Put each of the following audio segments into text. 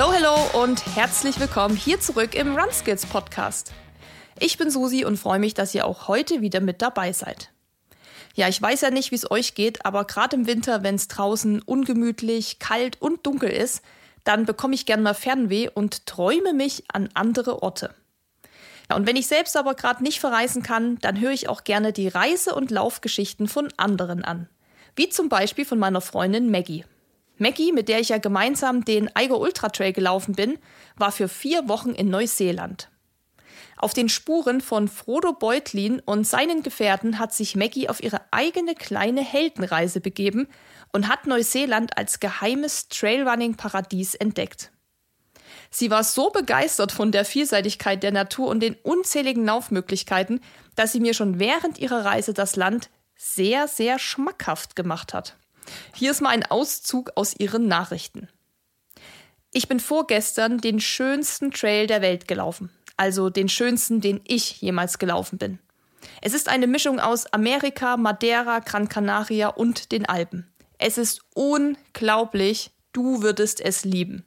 Hello, hello und herzlich willkommen hier zurück im Run Skills Podcast. Ich bin Susi und freue mich, dass ihr auch heute wieder mit dabei seid. Ja, ich weiß ja nicht, wie es euch geht, aber gerade im Winter, wenn es draußen ungemütlich, kalt und dunkel ist, dann bekomme ich gern mal Fernweh und träume mich an andere Orte. Ja, und wenn ich selbst aber gerade nicht verreisen kann, dann höre ich auch gerne die Reise- und Laufgeschichten von anderen an. Wie zum Beispiel von meiner Freundin Maggie. Maggie, mit der ich ja gemeinsam den Eiger Ultra Trail gelaufen bin, war für vier Wochen in Neuseeland. Auf den Spuren von Frodo Beutlin und seinen Gefährten hat sich Maggie auf ihre eigene kleine Heldenreise begeben und hat Neuseeland als geheimes Trailrunning-Paradies entdeckt. Sie war so begeistert von der Vielseitigkeit der Natur und den unzähligen Laufmöglichkeiten, dass sie mir schon während ihrer Reise das Land sehr, sehr schmackhaft gemacht hat. Hier ist mal ein Auszug aus ihren Nachrichten. Ich bin vorgestern den schönsten Trail der Welt gelaufen, also den schönsten, den ich jemals gelaufen bin. Es ist eine Mischung aus Amerika, Madeira, Gran Canaria und den Alpen. Es ist unglaublich, du würdest es lieben.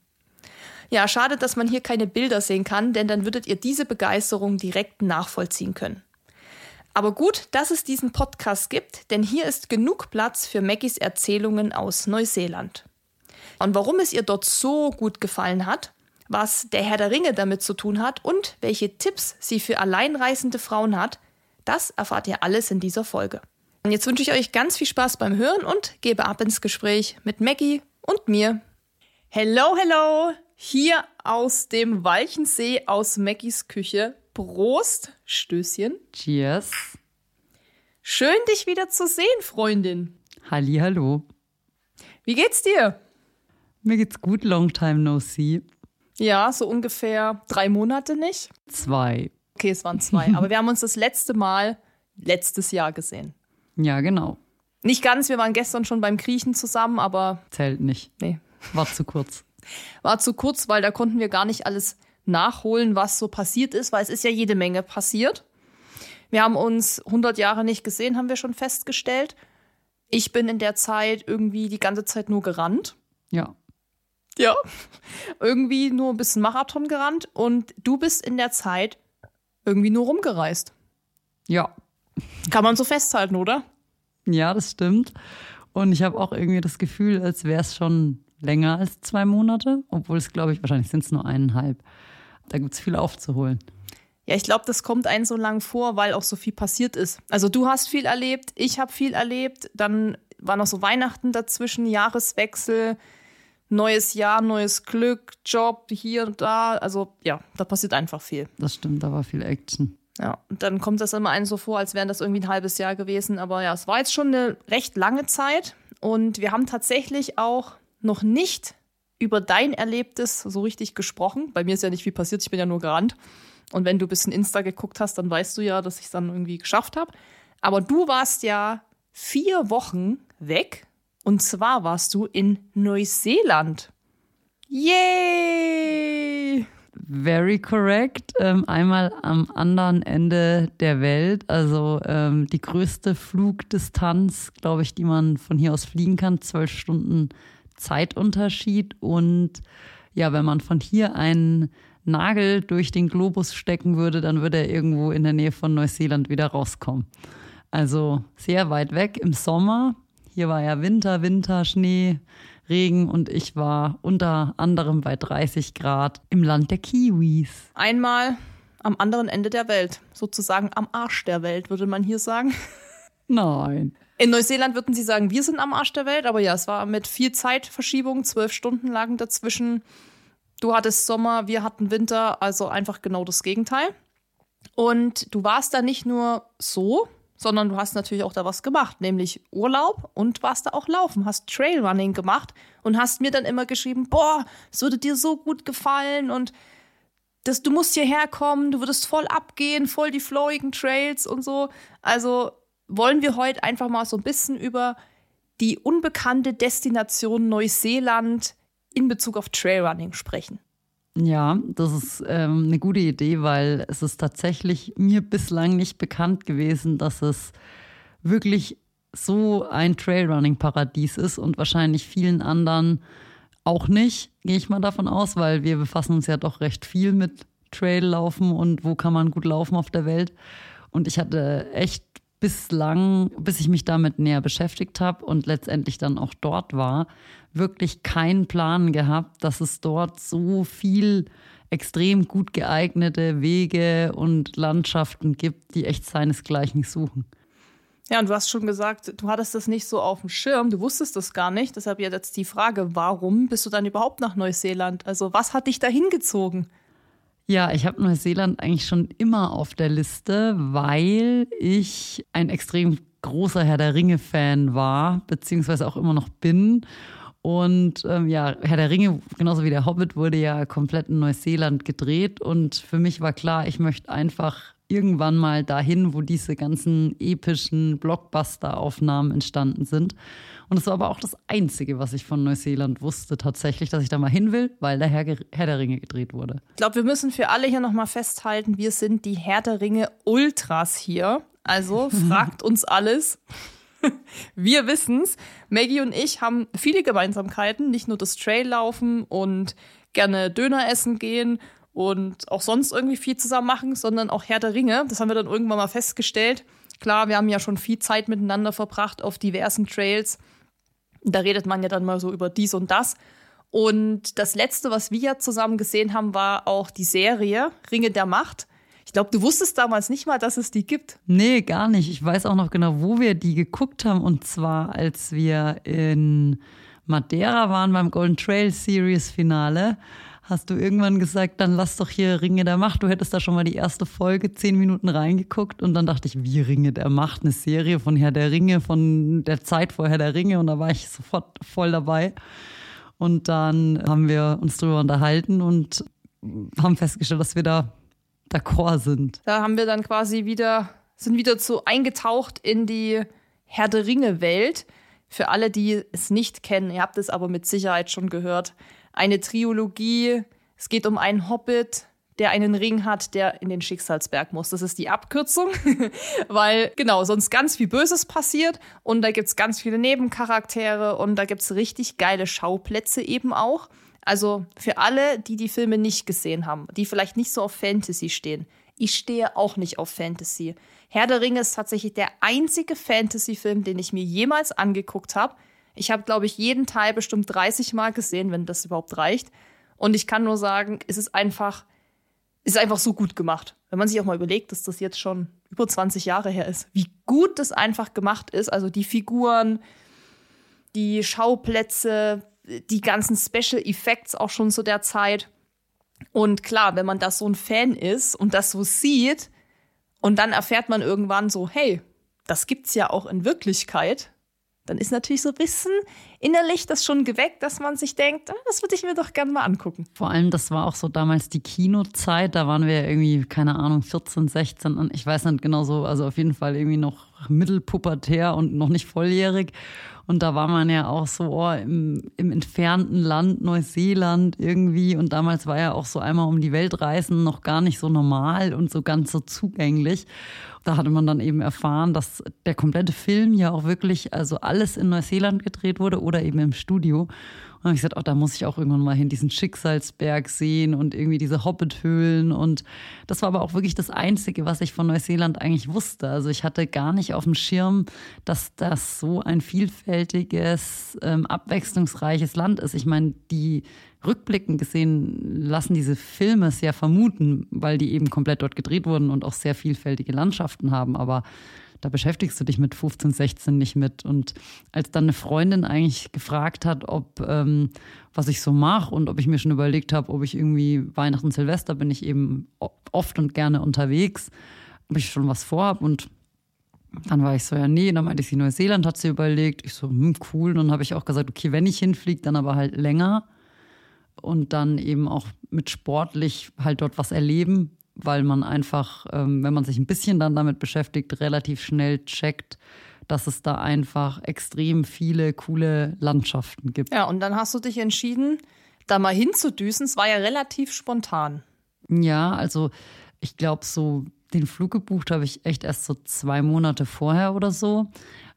Ja, schade, dass man hier keine Bilder sehen kann, denn dann würdet ihr diese Begeisterung direkt nachvollziehen können. Aber gut, dass es diesen Podcast gibt, denn hier ist genug Platz für Maggies Erzählungen aus Neuseeland. Und warum es ihr dort so gut gefallen hat, was der Herr der Ringe damit zu tun hat und welche Tipps sie für alleinreisende Frauen hat, das erfahrt ihr alles in dieser Folge. Und jetzt wünsche ich euch ganz viel Spaß beim Hören und gebe ab ins Gespräch mit Maggie und mir. Hello, hello! Hier aus dem Walchensee aus Maggies Küche Prost, Stößchen. Cheers. Schön, dich wieder zu sehen, Freundin. Halli, hallo. Wie geht's dir? Mir geht's gut, long time no see. Ja, so ungefähr drei Monate nicht? Zwei. Okay, es waren zwei. Aber wir haben uns das letzte Mal letztes Jahr gesehen. Ja, genau. Nicht ganz, wir waren gestern schon beim Kriechen zusammen, aber. Zählt nicht. Nee. War zu kurz. War zu kurz, weil da konnten wir gar nicht alles nachholen, was so passiert ist, weil es ist ja jede Menge passiert. Wir haben uns 100 Jahre nicht gesehen, haben wir schon festgestellt. Ich bin in der Zeit irgendwie die ganze Zeit nur gerannt. Ja. Ja. Irgendwie nur ein bisschen Marathon gerannt und du bist in der Zeit irgendwie nur rumgereist. Ja. Kann man so festhalten, oder? Ja, das stimmt. Und ich habe auch irgendwie das Gefühl, als wäre es schon länger als zwei Monate, obwohl es, glaube ich, wahrscheinlich sind es nur eineinhalb. Da gibt es viel aufzuholen. Ja, ich glaube, das kommt einen so lang vor, weil auch so viel passiert ist. Also du hast viel erlebt, ich habe viel erlebt, dann war noch so Weihnachten dazwischen, Jahreswechsel, neues Jahr, neues Glück, Job hier und da. Also ja, da passiert einfach viel. Das stimmt, da war viel Action. Ja, und dann kommt das immer einen so vor, als wären das irgendwie ein halbes Jahr gewesen. Aber ja, es war jetzt schon eine recht lange Zeit. Und wir haben tatsächlich auch noch nicht über dein Erlebtes so richtig gesprochen. Bei mir ist ja nicht viel passiert, ich bin ja nur gerannt. Und wenn du ein bisschen Insta geguckt hast, dann weißt du ja, dass ich es dann irgendwie geschafft habe. Aber du warst ja vier Wochen weg. Und zwar warst du in Neuseeland. Yay! Very correct. Ähm, einmal am anderen Ende der Welt, also ähm, die größte Flugdistanz, glaube ich, die man von hier aus fliegen kann, zwölf Stunden Zeitunterschied. Und ja, wenn man von hier einen Nagel durch den Globus stecken würde, dann würde er irgendwo in der Nähe von Neuseeland wieder rauskommen. Also sehr weit weg im Sommer. Hier war ja Winter, Winter, Schnee, Regen und ich war unter anderem bei 30 Grad im Land der Kiwis. Einmal am anderen Ende der Welt, sozusagen am Arsch der Welt, würde man hier sagen. Nein. In Neuseeland würden sie sagen, wir sind am Arsch der Welt, aber ja, es war mit viel Zeitverschiebung, zwölf Stunden lagen dazwischen. Du hattest Sommer, wir hatten Winter, also einfach genau das Gegenteil. Und du warst da nicht nur so, sondern du hast natürlich auch da was gemacht, nämlich Urlaub und warst da auch laufen, hast Trailrunning gemacht und hast mir dann immer geschrieben, boah, es würde dir so gut gefallen und das, du musst hierher kommen, du würdest voll abgehen, voll die flowigen Trails und so. Also wollen wir heute einfach mal so ein bisschen über die unbekannte Destination Neuseeland in Bezug auf Trailrunning sprechen. Ja, das ist ähm, eine gute Idee, weil es ist tatsächlich mir bislang nicht bekannt gewesen, dass es wirklich so ein Trailrunning-Paradies ist und wahrscheinlich vielen anderen auch nicht, gehe ich mal davon aus, weil wir befassen uns ja doch recht viel mit Traillaufen und wo kann man gut laufen auf der Welt. Und ich hatte echt bislang, bis ich mich damit näher beschäftigt habe und letztendlich dann auch dort war, wirklich keinen Plan gehabt, dass es dort so viel extrem gut geeignete Wege und Landschaften gibt, die echt seinesgleichen suchen. Ja, und du hast schon gesagt, du hattest das nicht so auf dem Schirm, du wusstest das gar nicht. Deshalb jetzt die Frage, warum bist du dann überhaupt nach Neuseeland? Also was hat dich da hingezogen? Ja, ich habe Neuseeland eigentlich schon immer auf der Liste, weil ich ein extrem großer Herr der Ringe-Fan war, beziehungsweise auch immer noch bin. Und ähm, ja, Herr der Ringe, genauso wie der Hobbit, wurde ja komplett in Neuseeland gedreht. Und für mich war klar, ich möchte einfach irgendwann mal dahin, wo diese ganzen epischen Blockbuster-Aufnahmen entstanden sind. Und es war aber auch das Einzige, was ich von Neuseeland wusste, tatsächlich, dass ich da mal hin will, weil der Herr, Herr der Ringe gedreht wurde. Ich glaube, wir müssen für alle hier nochmal festhalten, wir sind die Herr der Ringe Ultras hier. Also fragt uns alles. wir wissen's. Maggie und ich haben viele Gemeinsamkeiten, nicht nur das Traillaufen und gerne Döner essen gehen und auch sonst irgendwie viel zusammen machen, sondern auch Herr der Ringe. Das haben wir dann irgendwann mal festgestellt. Klar, wir haben ja schon viel Zeit miteinander verbracht auf diversen Trails. Da redet man ja dann mal so über dies und das. Und das letzte, was wir ja zusammen gesehen haben, war auch die Serie Ringe der Macht. Ich glaube, du wusstest damals nicht mal, dass es die gibt. Nee, gar nicht. Ich weiß auch noch genau, wo wir die geguckt haben. Und zwar, als wir in Madeira waren beim Golden Trail Series Finale hast du irgendwann gesagt, dann lass doch hier Ringe der Macht. Du hättest da schon mal die erste Folge zehn Minuten reingeguckt und dann dachte ich, wie Ringe der Macht, eine Serie von Herr der Ringe, von der Zeit vor Herr der Ringe und da war ich sofort voll dabei. Und dann haben wir uns drüber unterhalten und haben festgestellt, dass wir da d'accord sind. Da haben wir dann quasi wieder, sind wieder so eingetaucht in die Herr der Ringe Welt. Für alle, die es nicht kennen, ihr habt es aber mit Sicherheit schon gehört, eine Triologie. Es geht um einen Hobbit, der einen Ring hat, der in den Schicksalsberg muss. Das ist die Abkürzung, weil genau, sonst ganz viel Böses passiert und da gibt es ganz viele Nebencharaktere und da gibt es richtig geile Schauplätze eben auch. Also für alle, die die Filme nicht gesehen haben, die vielleicht nicht so auf Fantasy stehen. Ich stehe auch nicht auf Fantasy. Herr der Ringe ist tatsächlich der einzige Fantasy-Film, den ich mir jemals angeguckt habe. Ich habe, glaube ich, jeden Teil bestimmt 30 Mal gesehen, wenn das überhaupt reicht. Und ich kann nur sagen, es ist einfach, es ist einfach so gut gemacht. Wenn man sich auch mal überlegt, dass das jetzt schon über 20 Jahre her ist, wie gut das einfach gemacht ist. Also die Figuren, die Schauplätze, die ganzen Special Effects auch schon zu der Zeit. Und klar, wenn man das so ein Fan ist und das so sieht, und dann erfährt man irgendwann so, hey, das gibt's ja auch in Wirklichkeit dann ist natürlich so bisschen innerlich das schon geweckt, dass man sich denkt, ah, das würde ich mir doch gerne mal angucken. Vor allem, das war auch so damals die Kinozeit, da waren wir irgendwie, keine Ahnung, 14, 16 und ich weiß nicht genau so, also auf jeden Fall irgendwie noch mittelpubertär und noch nicht volljährig. Und da war man ja auch so oh, im, im entfernten Land Neuseeland irgendwie. Und damals war ja auch so einmal um die Welt reisen noch gar nicht so normal und so ganz so zugänglich. Da hatte man dann eben erfahren, dass der komplette Film ja auch wirklich, also alles in Neuseeland gedreht wurde oder eben im Studio. Und habe ich gesagt, oh, da muss ich auch irgendwann mal hin, diesen Schicksalsberg sehen und irgendwie diese Hobbit-Höhlen. Und das war aber auch wirklich das Einzige, was ich von Neuseeland eigentlich wusste. Also ich hatte gar nicht auf dem Schirm, dass das so ein vielfältiges, ähm, abwechslungsreiches Land ist. Ich meine, die rückblickend gesehen lassen diese Filme ja vermuten, weil die eben komplett dort gedreht wurden und auch sehr vielfältige Landschaften haben. Aber da beschäftigst du dich mit 15, 16 nicht mit. Und als dann eine Freundin eigentlich gefragt hat, ob ähm, was ich so mache und ob ich mir schon überlegt habe, ob ich irgendwie Weihnachten, Silvester bin ich eben oft und gerne unterwegs, ob ich schon was vorhab und dann war ich so, ja, nee, dann meinte ich, Neuseeland hat sie überlegt. Ich so, hm, cool. Und dann habe ich auch gesagt, okay, wenn ich hinfliege, dann aber halt länger und dann eben auch mit sportlich halt dort was erleben weil man einfach, ähm, wenn man sich ein bisschen dann damit beschäftigt, relativ schnell checkt, dass es da einfach extrem viele coole Landschaften gibt. Ja, und dann hast du dich entschieden, da mal hinzudüsen. Es war ja relativ spontan. Ja, also ich glaube, so den Flug gebucht habe ich echt erst so zwei Monate vorher oder so.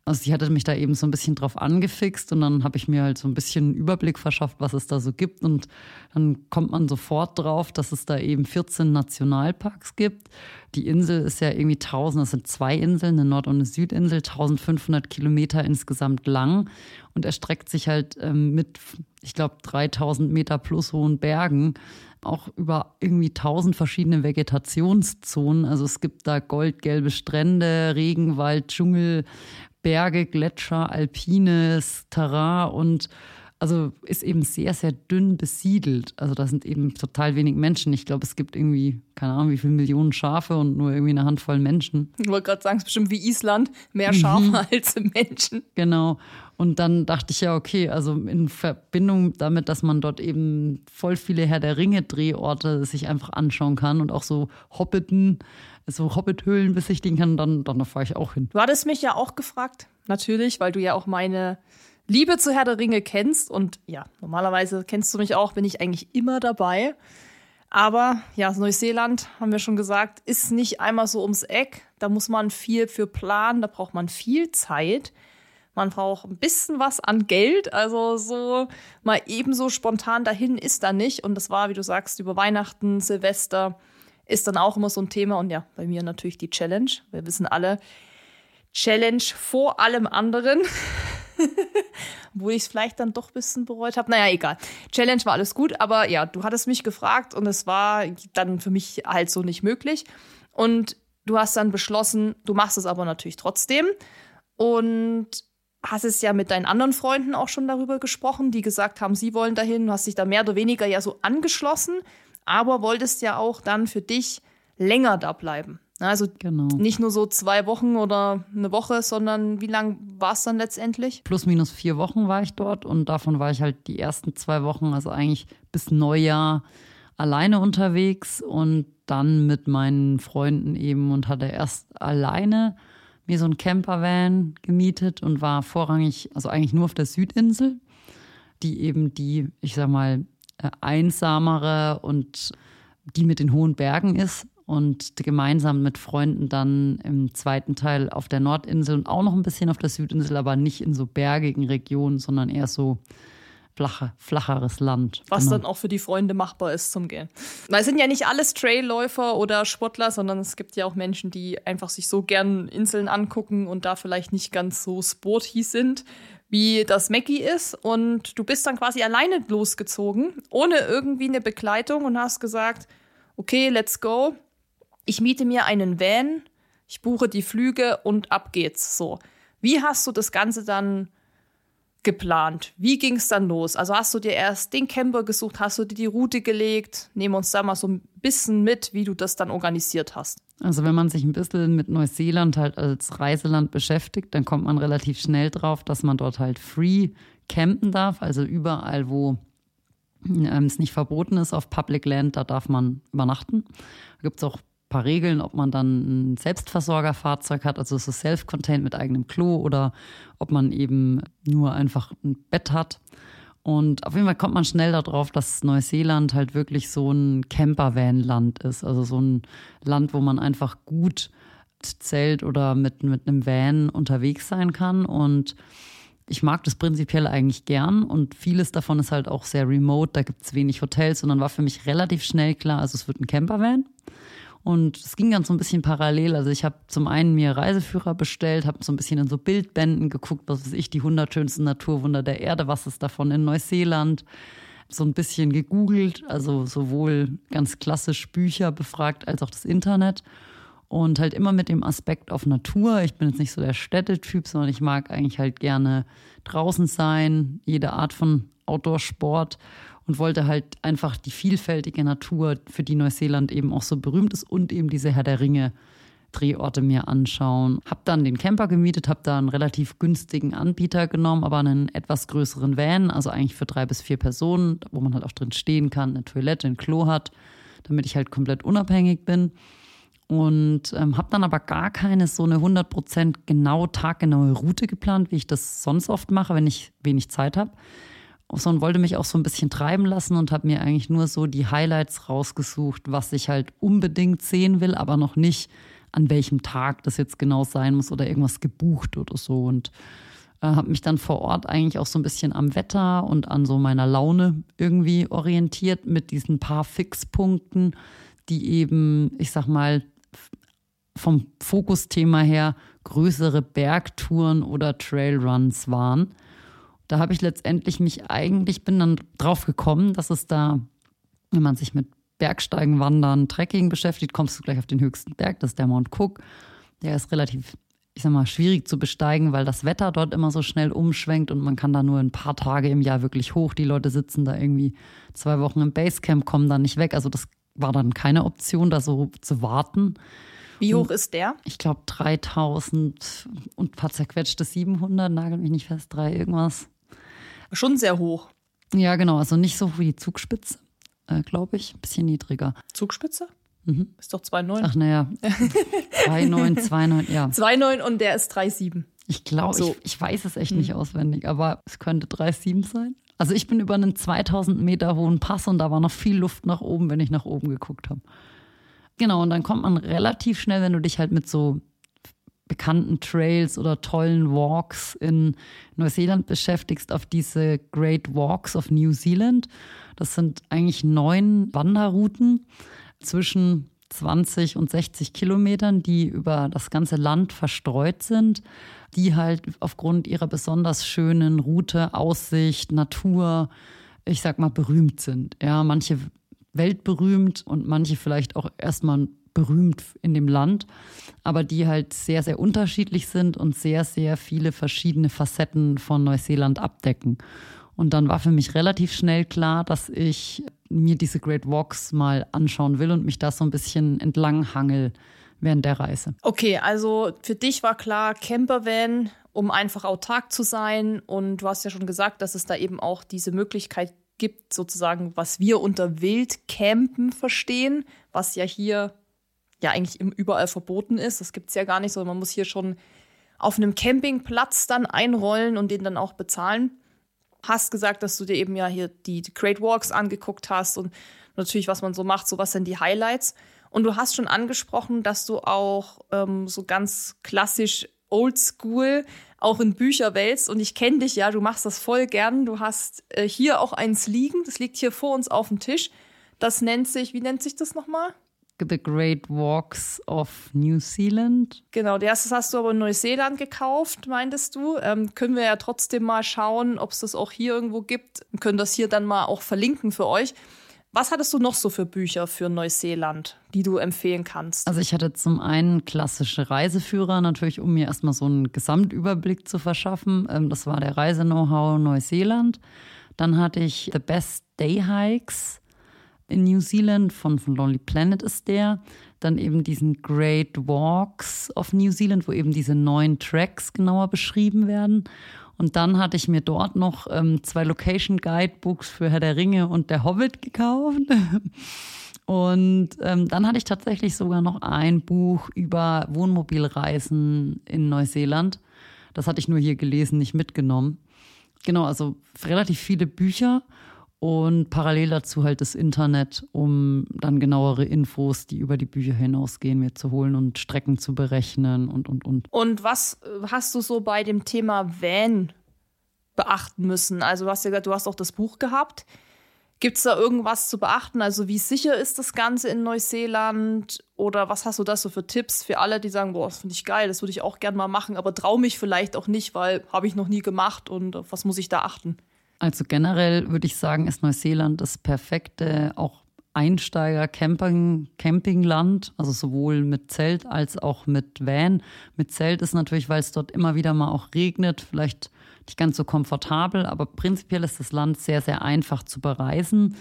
Also sie hatte mich da eben so ein bisschen drauf angefixt und dann habe ich mir halt so ein bisschen einen Überblick verschafft, was es da so gibt. Und dann kommt man sofort drauf, dass es da eben 14 Nationalparks gibt. Die Insel ist ja irgendwie 1000, das sind zwei Inseln, eine Nord- und eine Südinsel, 1500 Kilometer insgesamt lang und erstreckt sich halt ähm, mit, ich glaube, 3000 Meter plus hohen Bergen auch über irgendwie tausend verschiedene Vegetationszonen. Also es gibt da goldgelbe Strände, Regenwald, Dschungel, Berge, Gletscher, alpines Terrain und also ist eben sehr, sehr dünn besiedelt. Also da sind eben total wenig Menschen. Ich glaube, es gibt irgendwie, keine Ahnung, wie viele Millionen Schafe und nur irgendwie eine Handvoll Menschen. Ich wollte gerade sagen, es ist bestimmt wie Island, mehr Schafe mhm. als Menschen. Genau. Und dann dachte ich ja, okay, also in Verbindung damit, dass man dort eben voll viele Herr der Ringe-Drehorte sich einfach anschauen kann und auch so Hobbiten, so Hobbit-Höhlen besichtigen kann, dann, dann fahre ich auch hin. Du hattest mich ja auch gefragt, natürlich, weil du ja auch meine Liebe zu Herr der Ringe kennst. Und ja, normalerweise kennst du mich auch, bin ich eigentlich immer dabei. Aber ja, Neuseeland, haben wir schon gesagt, ist nicht einmal so ums Eck. Da muss man viel für planen, da braucht man viel Zeit. Man braucht ein bisschen was an Geld. Also so mal ebenso spontan dahin ist da nicht. Und das war, wie du sagst, über Weihnachten, Silvester ist dann auch immer so ein Thema. Und ja, bei mir natürlich die Challenge. Wir wissen alle, Challenge vor allem anderen. Wo ich es vielleicht dann doch ein bisschen bereut habe. Naja, egal. Challenge war alles gut, aber ja, du hattest mich gefragt und es war dann für mich halt so nicht möglich. Und du hast dann beschlossen, du machst es aber natürlich trotzdem. Und hast es ja mit deinen anderen Freunden auch schon darüber gesprochen, die gesagt haben, sie wollen dahin. Du hast dich da mehr oder weniger ja so angeschlossen, aber wolltest ja auch dann für dich länger da bleiben. Also genau. nicht nur so zwei Wochen oder eine Woche, sondern wie lang war es dann letztendlich? Plus minus vier Wochen war ich dort und davon war ich halt die ersten zwei Wochen, also eigentlich bis Neujahr alleine unterwegs und dann mit meinen Freunden eben und hatte erst alleine mir so ein Campervan gemietet und war vorrangig, also eigentlich nur auf der Südinsel, die eben die, ich sag mal, äh, einsamere und die mit den hohen Bergen ist und gemeinsam mit Freunden dann im zweiten Teil auf der Nordinsel und auch noch ein bisschen auf der Südinsel, aber nicht in so bergigen Regionen, sondern eher so flache, flacheres Land. Was genau. dann auch für die Freunde machbar ist zum Gehen. Weil es sind ja nicht alles Trailläufer oder Sportler, sondern es gibt ja auch Menschen, die einfach sich so gern Inseln angucken und da vielleicht nicht ganz so sporty sind, wie das Mackie ist. Und du bist dann quasi alleine losgezogen, ohne irgendwie eine Begleitung und hast gesagt, okay, let's go ich miete mir einen Van, ich buche die Flüge und ab geht's so. Wie hast du das Ganze dann geplant? Wie ging es dann los? Also hast du dir erst den Camper gesucht, hast du dir die Route gelegt? Nehmen uns da mal so ein bisschen mit, wie du das dann organisiert hast. Also wenn man sich ein bisschen mit Neuseeland halt als Reiseland beschäftigt, dann kommt man relativ schnell drauf, dass man dort halt free campen darf. Also überall, wo ähm, es nicht verboten ist auf Public Land, da darf man übernachten. Da gibt es auch paar Regeln, ob man dann ein Selbstversorgerfahrzeug hat, also so self-contained mit eigenem Klo oder ob man eben nur einfach ein Bett hat. Und auf jeden Fall kommt man schnell darauf, dass Neuseeland halt wirklich so ein Campervan-Land ist. Also so ein Land, wo man einfach gut Zelt oder mit, mit einem Van unterwegs sein kann. Und ich mag das prinzipiell eigentlich gern und vieles davon ist halt auch sehr remote. Da gibt es wenig Hotels und dann war für mich relativ schnell klar, also es wird ein Campervan. Und es ging dann so ein bisschen parallel. Also ich habe zum einen mir Reiseführer bestellt, habe so ein bisschen in so Bildbänden geguckt, was weiß ich, die 100 schönsten Naturwunder der Erde, was ist davon in Neuseeland. So ein bisschen gegoogelt, also sowohl ganz klassisch Bücher befragt als auch das Internet. Und halt immer mit dem Aspekt auf Natur. Ich bin jetzt nicht so der Städtetyp, sondern ich mag eigentlich halt gerne draußen sein, jede Art von Outdoor-Sport und wollte halt einfach die vielfältige Natur, für die Neuseeland eben auch so berühmt ist und eben diese Herr der Ringe Drehorte mir anschauen. Hab dann den Camper gemietet, hab da einen relativ günstigen Anbieter genommen, aber einen etwas größeren Van, also eigentlich für drei bis vier Personen, wo man halt auch drin stehen kann, eine Toilette, ein Klo hat, damit ich halt komplett unabhängig bin. Und ähm, habe dann aber gar keine so eine 100% genau taggenaue Route geplant, wie ich das sonst oft mache, wenn ich wenig Zeit habe sondern wollte mich auch so ein bisschen treiben lassen und habe mir eigentlich nur so die Highlights rausgesucht, was ich halt unbedingt sehen will, aber noch nicht an welchem Tag das jetzt genau sein muss oder irgendwas gebucht oder so. Und äh, habe mich dann vor Ort eigentlich auch so ein bisschen am Wetter und an so meiner Laune irgendwie orientiert mit diesen paar Fixpunkten, die eben, ich sag mal, vom Fokusthema her größere Bergtouren oder Trailruns waren. Da habe ich letztendlich mich eigentlich, bin dann drauf gekommen, dass es da, wenn man sich mit Bergsteigen, Wandern, Trekking beschäftigt, kommst du gleich auf den höchsten Berg, das ist der Mount Cook. Der ist relativ, ich sag mal, schwierig zu besteigen, weil das Wetter dort immer so schnell umschwenkt und man kann da nur ein paar Tage im Jahr wirklich hoch. Die Leute sitzen da irgendwie zwei Wochen im Basecamp, kommen dann nicht weg. Also das war dann keine Option, da so zu warten. Wie hoch ist der? Ich glaube 3000 und ein paar zerquetschte 700, nagel mich nicht fest, drei irgendwas. Schon sehr hoch. Ja, genau, also nicht so wie die Zugspitze, äh, glaube ich, ein bisschen niedriger. Zugspitze? Mhm. Ist doch 2,9. Ach naja, 2,9, 2,9, ja. 2,9 und der ist 3,7. Ich glaube, So. ich, ich weiß es echt nicht auswendig, aber es könnte 3,7 sein. Also ich bin über einen 2000 Meter hohen Pass und da war noch viel Luft nach oben, wenn ich nach oben geguckt habe. Genau, und dann kommt man relativ schnell, wenn du dich halt mit so bekannten Trails oder tollen Walks in Neuseeland beschäftigst, auf diese Great Walks of New Zealand. Das sind eigentlich neun Wanderrouten zwischen 20 und 60 Kilometern, die über das ganze Land verstreut sind, die halt aufgrund ihrer besonders schönen Route, Aussicht, Natur, ich sag mal, berühmt sind. Ja, manche weltberühmt und manche vielleicht auch erstmal berühmt in dem Land, aber die halt sehr, sehr unterschiedlich sind und sehr, sehr viele verschiedene Facetten von Neuseeland abdecken. Und dann war für mich relativ schnell klar, dass ich mir diese Great Walks mal anschauen will und mich da so ein bisschen entlang hangel während der Reise. Okay, also für dich war klar, Campervan, um einfach autark zu sein. Und du hast ja schon gesagt, dass es da eben auch diese Möglichkeit gibt, sozusagen, was wir unter Wildcampen verstehen, was ja hier ja eigentlich überall verboten ist. Das gibt es ja gar nicht, sondern man muss hier schon auf einem Campingplatz dann einrollen und den dann auch bezahlen. Hast gesagt, dass du dir eben ja hier die, die Great Walks angeguckt hast und natürlich, was man so macht, so was sind die Highlights. Und du hast schon angesprochen, dass du auch ähm, so ganz klassisch oldschool auch in Bücher wälzt. Und ich kenne dich ja, du machst das voll gern. Du hast äh, hier auch eins liegen, das liegt hier vor uns auf dem Tisch. Das nennt sich, wie nennt sich das nochmal? The Great Walks of New Zealand. Genau, das hast du aber in Neuseeland gekauft, meintest du. Ähm, können wir ja trotzdem mal schauen, ob es das auch hier irgendwo gibt. Wir können das hier dann mal auch verlinken für euch. Was hattest du noch so für Bücher für Neuseeland, die du empfehlen kannst? Also ich hatte zum einen klassische Reiseführer, natürlich, um mir erstmal so einen Gesamtüberblick zu verschaffen. Ähm, Das war der Reise-Know-how Neuseeland. Dann hatte ich The Best Day Hikes in New Zealand von, von Lonely Planet ist der. Dann eben diesen Great Walks of New Zealand, wo eben diese neun Tracks genauer beschrieben werden. Und dann hatte ich mir dort noch ähm, zwei Location Guidebooks für Herr der Ringe und der Hobbit gekauft. Und ähm, dann hatte ich tatsächlich sogar noch ein Buch über Wohnmobilreisen in Neuseeland. Das hatte ich nur hier gelesen, nicht mitgenommen. Genau, also relativ viele Bücher und parallel dazu halt das Internet, um dann genauere Infos, die über die Bücher hinausgehen, mir zu holen und Strecken zu berechnen und, und, und. Und was äh, hast du so bei dem Thema Van beachten müssen? Also du hast ja gesagt, du hast auch das Buch gehabt. Gibt es da irgendwas zu beachten? Also wie sicher ist das Ganze in Neuseeland? Oder was hast du da so für Tipps für alle, die sagen, boah, das finde ich geil, das würde ich auch gerne mal machen, aber traue mich vielleicht auch nicht, weil habe ich noch nie gemacht und auf was muss ich da achten? Also generell würde ich sagen, ist Neuseeland das perfekte auch Einsteiger-Camping, Campingland, also sowohl mit Zelt als auch mit Van. Mit Zelt ist natürlich, weil es dort immer wieder mal auch regnet, vielleicht nicht ganz so komfortabel, aber prinzipiell ist das Land sehr, sehr einfach zu bereisen.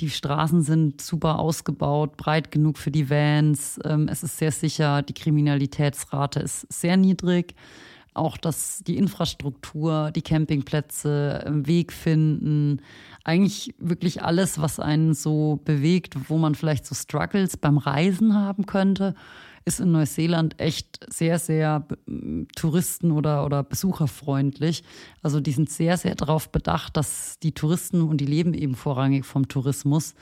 Die Straßen sind super ausgebaut, breit genug für die Vans. Ähm, es ist sehr sicher, die Kriminalitätsrate ist sehr niedrig auch dass die Infrastruktur, die Campingplätze, Weg finden, eigentlich wirklich alles, was einen so bewegt, wo man vielleicht so Struggles beim Reisen haben könnte, ist in Neuseeland echt sehr, sehr ähm, touristen- oder, oder besucherfreundlich. Also die sind sehr, sehr darauf bedacht, dass die Touristen und die leben eben vorrangig vom Tourismus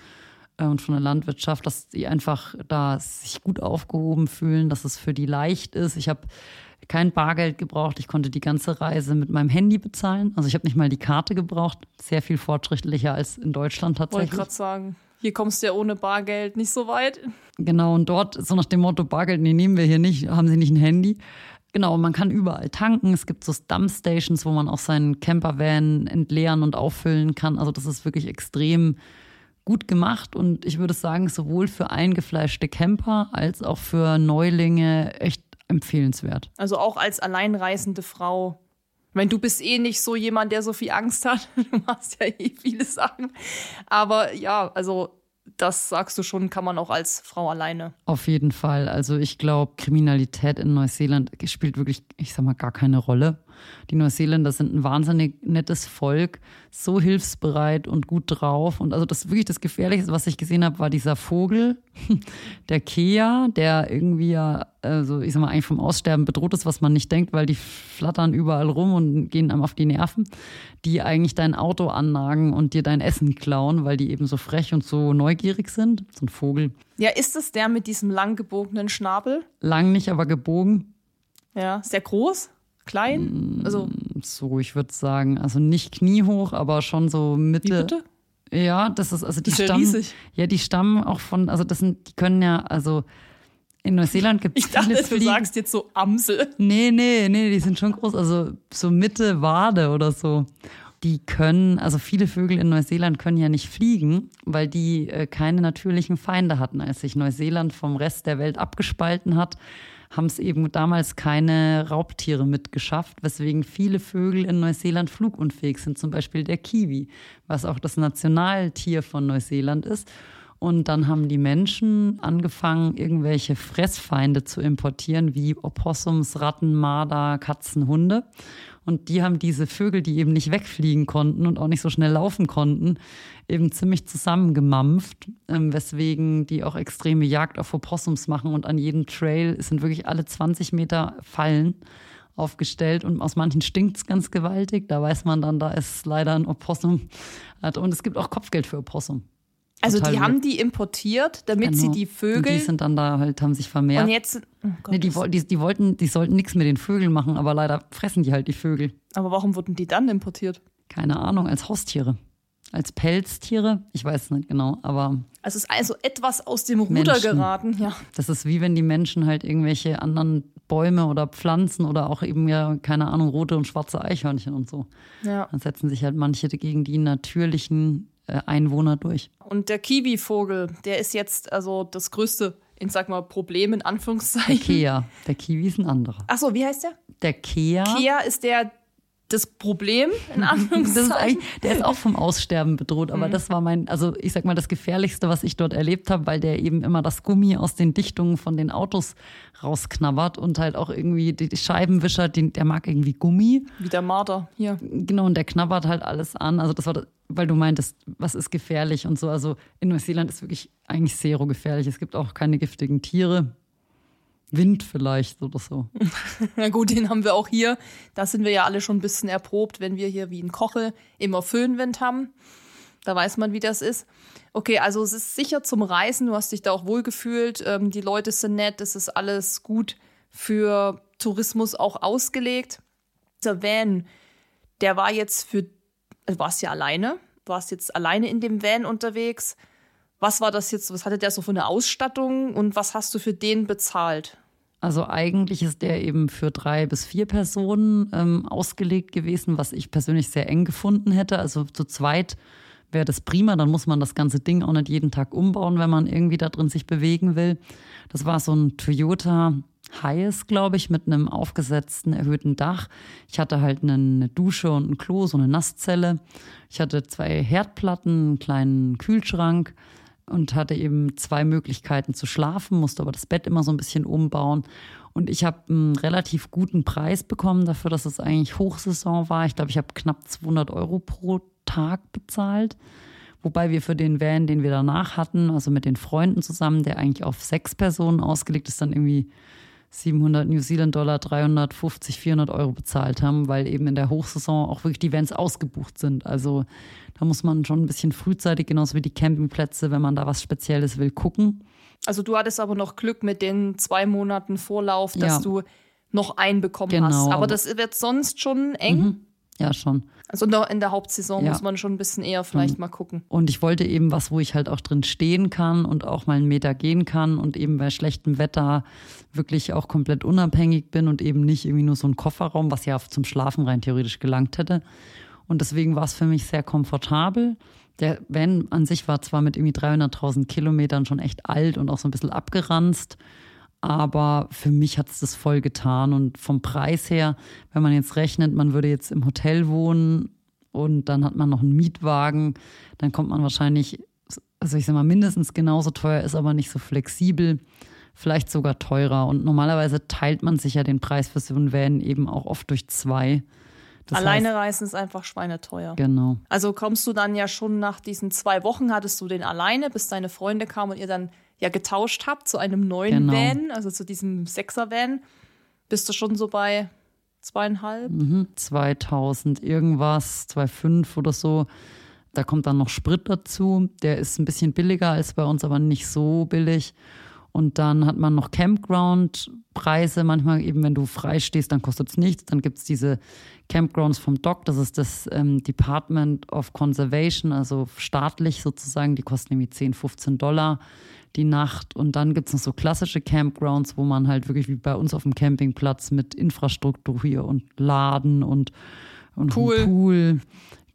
äh, und von der Landwirtschaft, dass die einfach da sich gut aufgehoben fühlen, dass es für die leicht ist. Ich habe kein Bargeld gebraucht. Ich konnte die ganze Reise mit meinem Handy bezahlen. Also ich habe nicht mal die Karte gebraucht. Sehr viel fortschrittlicher als in Deutschland tatsächlich. Wollte gerade sagen. Hier kommst du ja ohne Bargeld nicht so weit. Genau, und dort, so nach dem Motto, Bargeld, nee, nehmen wir hier nicht, haben sie nicht ein Handy. Genau, man kann überall tanken. Es gibt so Dumpstations, wo man auch seinen Campervan entleeren und auffüllen kann. Also das ist wirklich extrem gut gemacht und ich würde sagen, sowohl für eingefleischte Camper als auch für Neulinge echt empfehlenswert. Also auch als alleinreisende Frau. Ich meine, du bist eh nicht so jemand, der so viel Angst hat. Du machst ja eh viele Sachen. Aber ja, also das sagst du schon, kann man auch als Frau alleine. Auf jeden Fall. Also ich glaube, Kriminalität in Neuseeland spielt wirklich, ich sag mal, gar keine Rolle. Die Neuseeländer sind ein wahnsinnig nettes Volk, so hilfsbereit und gut drauf. Und also das wirklich das Gefährlichste, was ich gesehen habe, war dieser Vogel, der Kea, der irgendwie ja, also ich sag mal, eigentlich vom Aussterben bedroht ist, was man nicht denkt, weil die flattern überall rum und gehen einem auf die Nerven, die eigentlich dein Auto annagen und dir dein Essen klauen, weil die eben so frech und so neugierig sind. So ein Vogel. Ja, ist es der mit diesem lang gebogenen Schnabel? Lang nicht, aber gebogen. Ja, sehr groß? Klein? Also so, ich würde sagen, also nicht kniehoch, aber schon so Mitte. Ja, das ist also die ist ja stammen. riesig. Ja, die stammen auch von, also das sind, die können ja, also in Neuseeland gibt es Ich dachte, du sagst jetzt so Amsel. Nee, nee, nee, die sind schon groß, also so Mitte Wade oder so. Die können, also viele Vögel in Neuseeland können ja nicht fliegen, weil die äh, keine natürlichen Feinde hatten. Als sich Neuseeland vom Rest der Welt abgespalten hat, haben es eben damals keine Raubtiere mitgeschafft, weswegen viele Vögel in Neuseeland flugunfähig sind, zum Beispiel der Kiwi, was auch das Nationaltier von Neuseeland ist. Und dann haben die Menschen angefangen, irgendwelche Fressfeinde zu importieren, wie Opossums, Ratten, Marder, Katzen, Hunde. Und die haben diese Vögel, die eben nicht wegfliegen konnten und auch nicht so schnell laufen konnten, eben ziemlich zusammengemampft, ähm, weswegen die auch extreme Jagd auf Opossums machen. Und an jedem Trail sind wirklich alle 20 Meter Fallen aufgestellt und aus manchen stinkt es ganz gewaltig. Da weiß man dann, da ist leider ein Opossum. Und es gibt auch Kopfgeld für Opossum. Also die haben die importiert, damit sie Genau. die Und Vögel. die sind dann da halt, haben sich vermehrt. und jetzt. Oh Gott, nee, die, die, die wollten, die sollten nichts mit den Vögeln machen, aber leider fressen die halt die Vögel. aber warum wurden die dann importiert? Keine Ahnung, als Haustiere. Als Pelztiere? Ich weiß es nicht genau, aber Also es ist also etwas aus dem Ruder Menschen. geraten, ja. das ist wie wenn die Menschen halt irgendwelche anderen Bäume oder Pflanzen oder auch eben ja, keine Ahnung, rote und schwarze Eichhörnchen und so. ja. Dann setzen sich halt manche gegen die natürlichen Einwohner durch. Und der Kiwi-Vogel, der ist jetzt also das größte, ich sag mal, Problem in Der Anführungszeichen. Kea. Der Kiwi ist ein anderer. Achso, wie heißt der? Der Kea. Kia ist der das Problem, in ist Anführungszeichen. der ist auch vom Aussterben bedroht, aber das war mein, also ich sag mal, das Gefährlichste, was ich dort erlebt habe, weil der eben immer das Gummi aus den Dichtungen von den Autos rausknabbert und halt auch irgendwie die, die Scheibenwischer, den, der mag irgendwie Gummi. Wie der Marder hier. Genau, und der knabbert halt alles an. Also das war, das, weil du meintest, was ist gefährlich und so. Also in Neuseeland ist wirklich eigentlich zero gefährlich. Es gibt auch keine giftigen Tiere. Wind vielleicht oder so. Na gut, den haben wir auch hier. Da sind wir ja alle schon ein bisschen erprobt, wenn wir hier wie ein Kochel immer Föhnwind haben. Da weiß man, wie das ist. Okay, also es ist sicher zum Reisen. Du hast dich da auch wohlgefühlt. Ähm, die Leute sind nett. Es ist alles gut für Tourismus auch ausgelegt. Der Van, der war jetzt für, also warst ja alleine? Warst jetzt alleine in dem Van unterwegs? Was war das jetzt? Was hatte der so für eine Ausstattung und was hast du für den bezahlt? Also eigentlich ist der eben für drei bis vier Personen ähm, ausgelegt gewesen, was ich persönlich sehr eng gefunden hätte. Also zu zweit wäre das prima, dann muss man das ganze Ding auch nicht jeden Tag umbauen, wenn man irgendwie da drin sich bewegen will. Das war so ein Toyota Hiace, glaube ich, mit einem aufgesetzten erhöhten Dach. Ich hatte halt eine Dusche und ein Klo, so eine Nasszelle. Ich hatte zwei Herdplatten, einen kleinen Kühlschrank und hatte eben zwei Möglichkeiten zu schlafen, musste aber das Bett immer so ein bisschen umbauen. Und ich habe einen relativ guten Preis bekommen dafür, dass es eigentlich Hochsaison war. Ich glaube, ich habe knapp 200 Euro pro Tag bezahlt. Wobei wir für den Van, den wir danach hatten, also mit den Freunden zusammen, der eigentlich auf sechs Personen ausgelegt ist, dann irgendwie 700 New Zealand Dollar, 350, 400 Euro bezahlt haben, weil eben in der Hochsaison auch wirklich die Vans ausgebucht sind. Also da muss man schon ein bisschen frühzeitig, genauso wie die Campingplätze, wenn man da was Spezielles will, gucken. Also du hattest aber noch Glück mit den zwei Monaten Vorlauf, dass ja. du noch einen bekommen genau. hast. Aber das wird sonst schon eng. Mhm. Ja, schon. Also in der, in der Hauptsaison ja. muss man schon ein bisschen eher vielleicht mhm. mal gucken. Und ich wollte eben was, wo ich halt auch drin stehen kann und auch mal einen Meter gehen kann und eben bei schlechtem Wetter wirklich auch komplett unabhängig bin und eben nicht irgendwie nur so ein Kofferraum, was ja zum Schlafen rein theoretisch gelangt hätte. Und deswegen war es für mich sehr komfortabel. Der Van an sich war zwar mit irgendwie 300.000 Kilometern schon echt alt und auch so ein bisschen abgeranzt aber für mich hat es das voll getan. Und vom Preis her, wenn man jetzt rechnet, man würde jetzt im Hotel wohnen und dann hat man noch einen Mietwagen, dann kommt man wahrscheinlich, also ich sag mal, mindestens genauso teuer, ist aber nicht so flexibel, vielleicht sogar teurer. Und normalerweise teilt man sich ja den Preis für so einen Van eben auch oft durch zwei. Das Alleine heißt, reisen ist einfach schweineteuer. Genau. Also kommst du dann ja schon nach diesen zwei Wochen, hattest du den alleine, bis deine Freunde kamen und ihr dann ja getauscht habt zu einem neuen genau. Van, also zu diesem Sechser-Van, bist du schon so bei zweieinhalb? Mhm, 2000 irgendwas, 2,5 oder so. Da kommt dann noch Sprit dazu. Der ist ein bisschen billiger als bei uns, aber nicht so billig. Und dann hat man noch Campground-Preise. Manchmal eben, wenn du frei stehst, dann kostet es nichts. Dann gibt es diese Campgrounds vom DOC. Das ist das ähm, Department of Conservation, also staatlich sozusagen. Die kosten irgendwie 10, 15 Dollar die Nacht. Und dann gibt es noch so klassische Campgrounds, wo man halt wirklich wie bei uns auf dem Campingplatz mit Infrastruktur hier und Laden und, und Pool. Pool.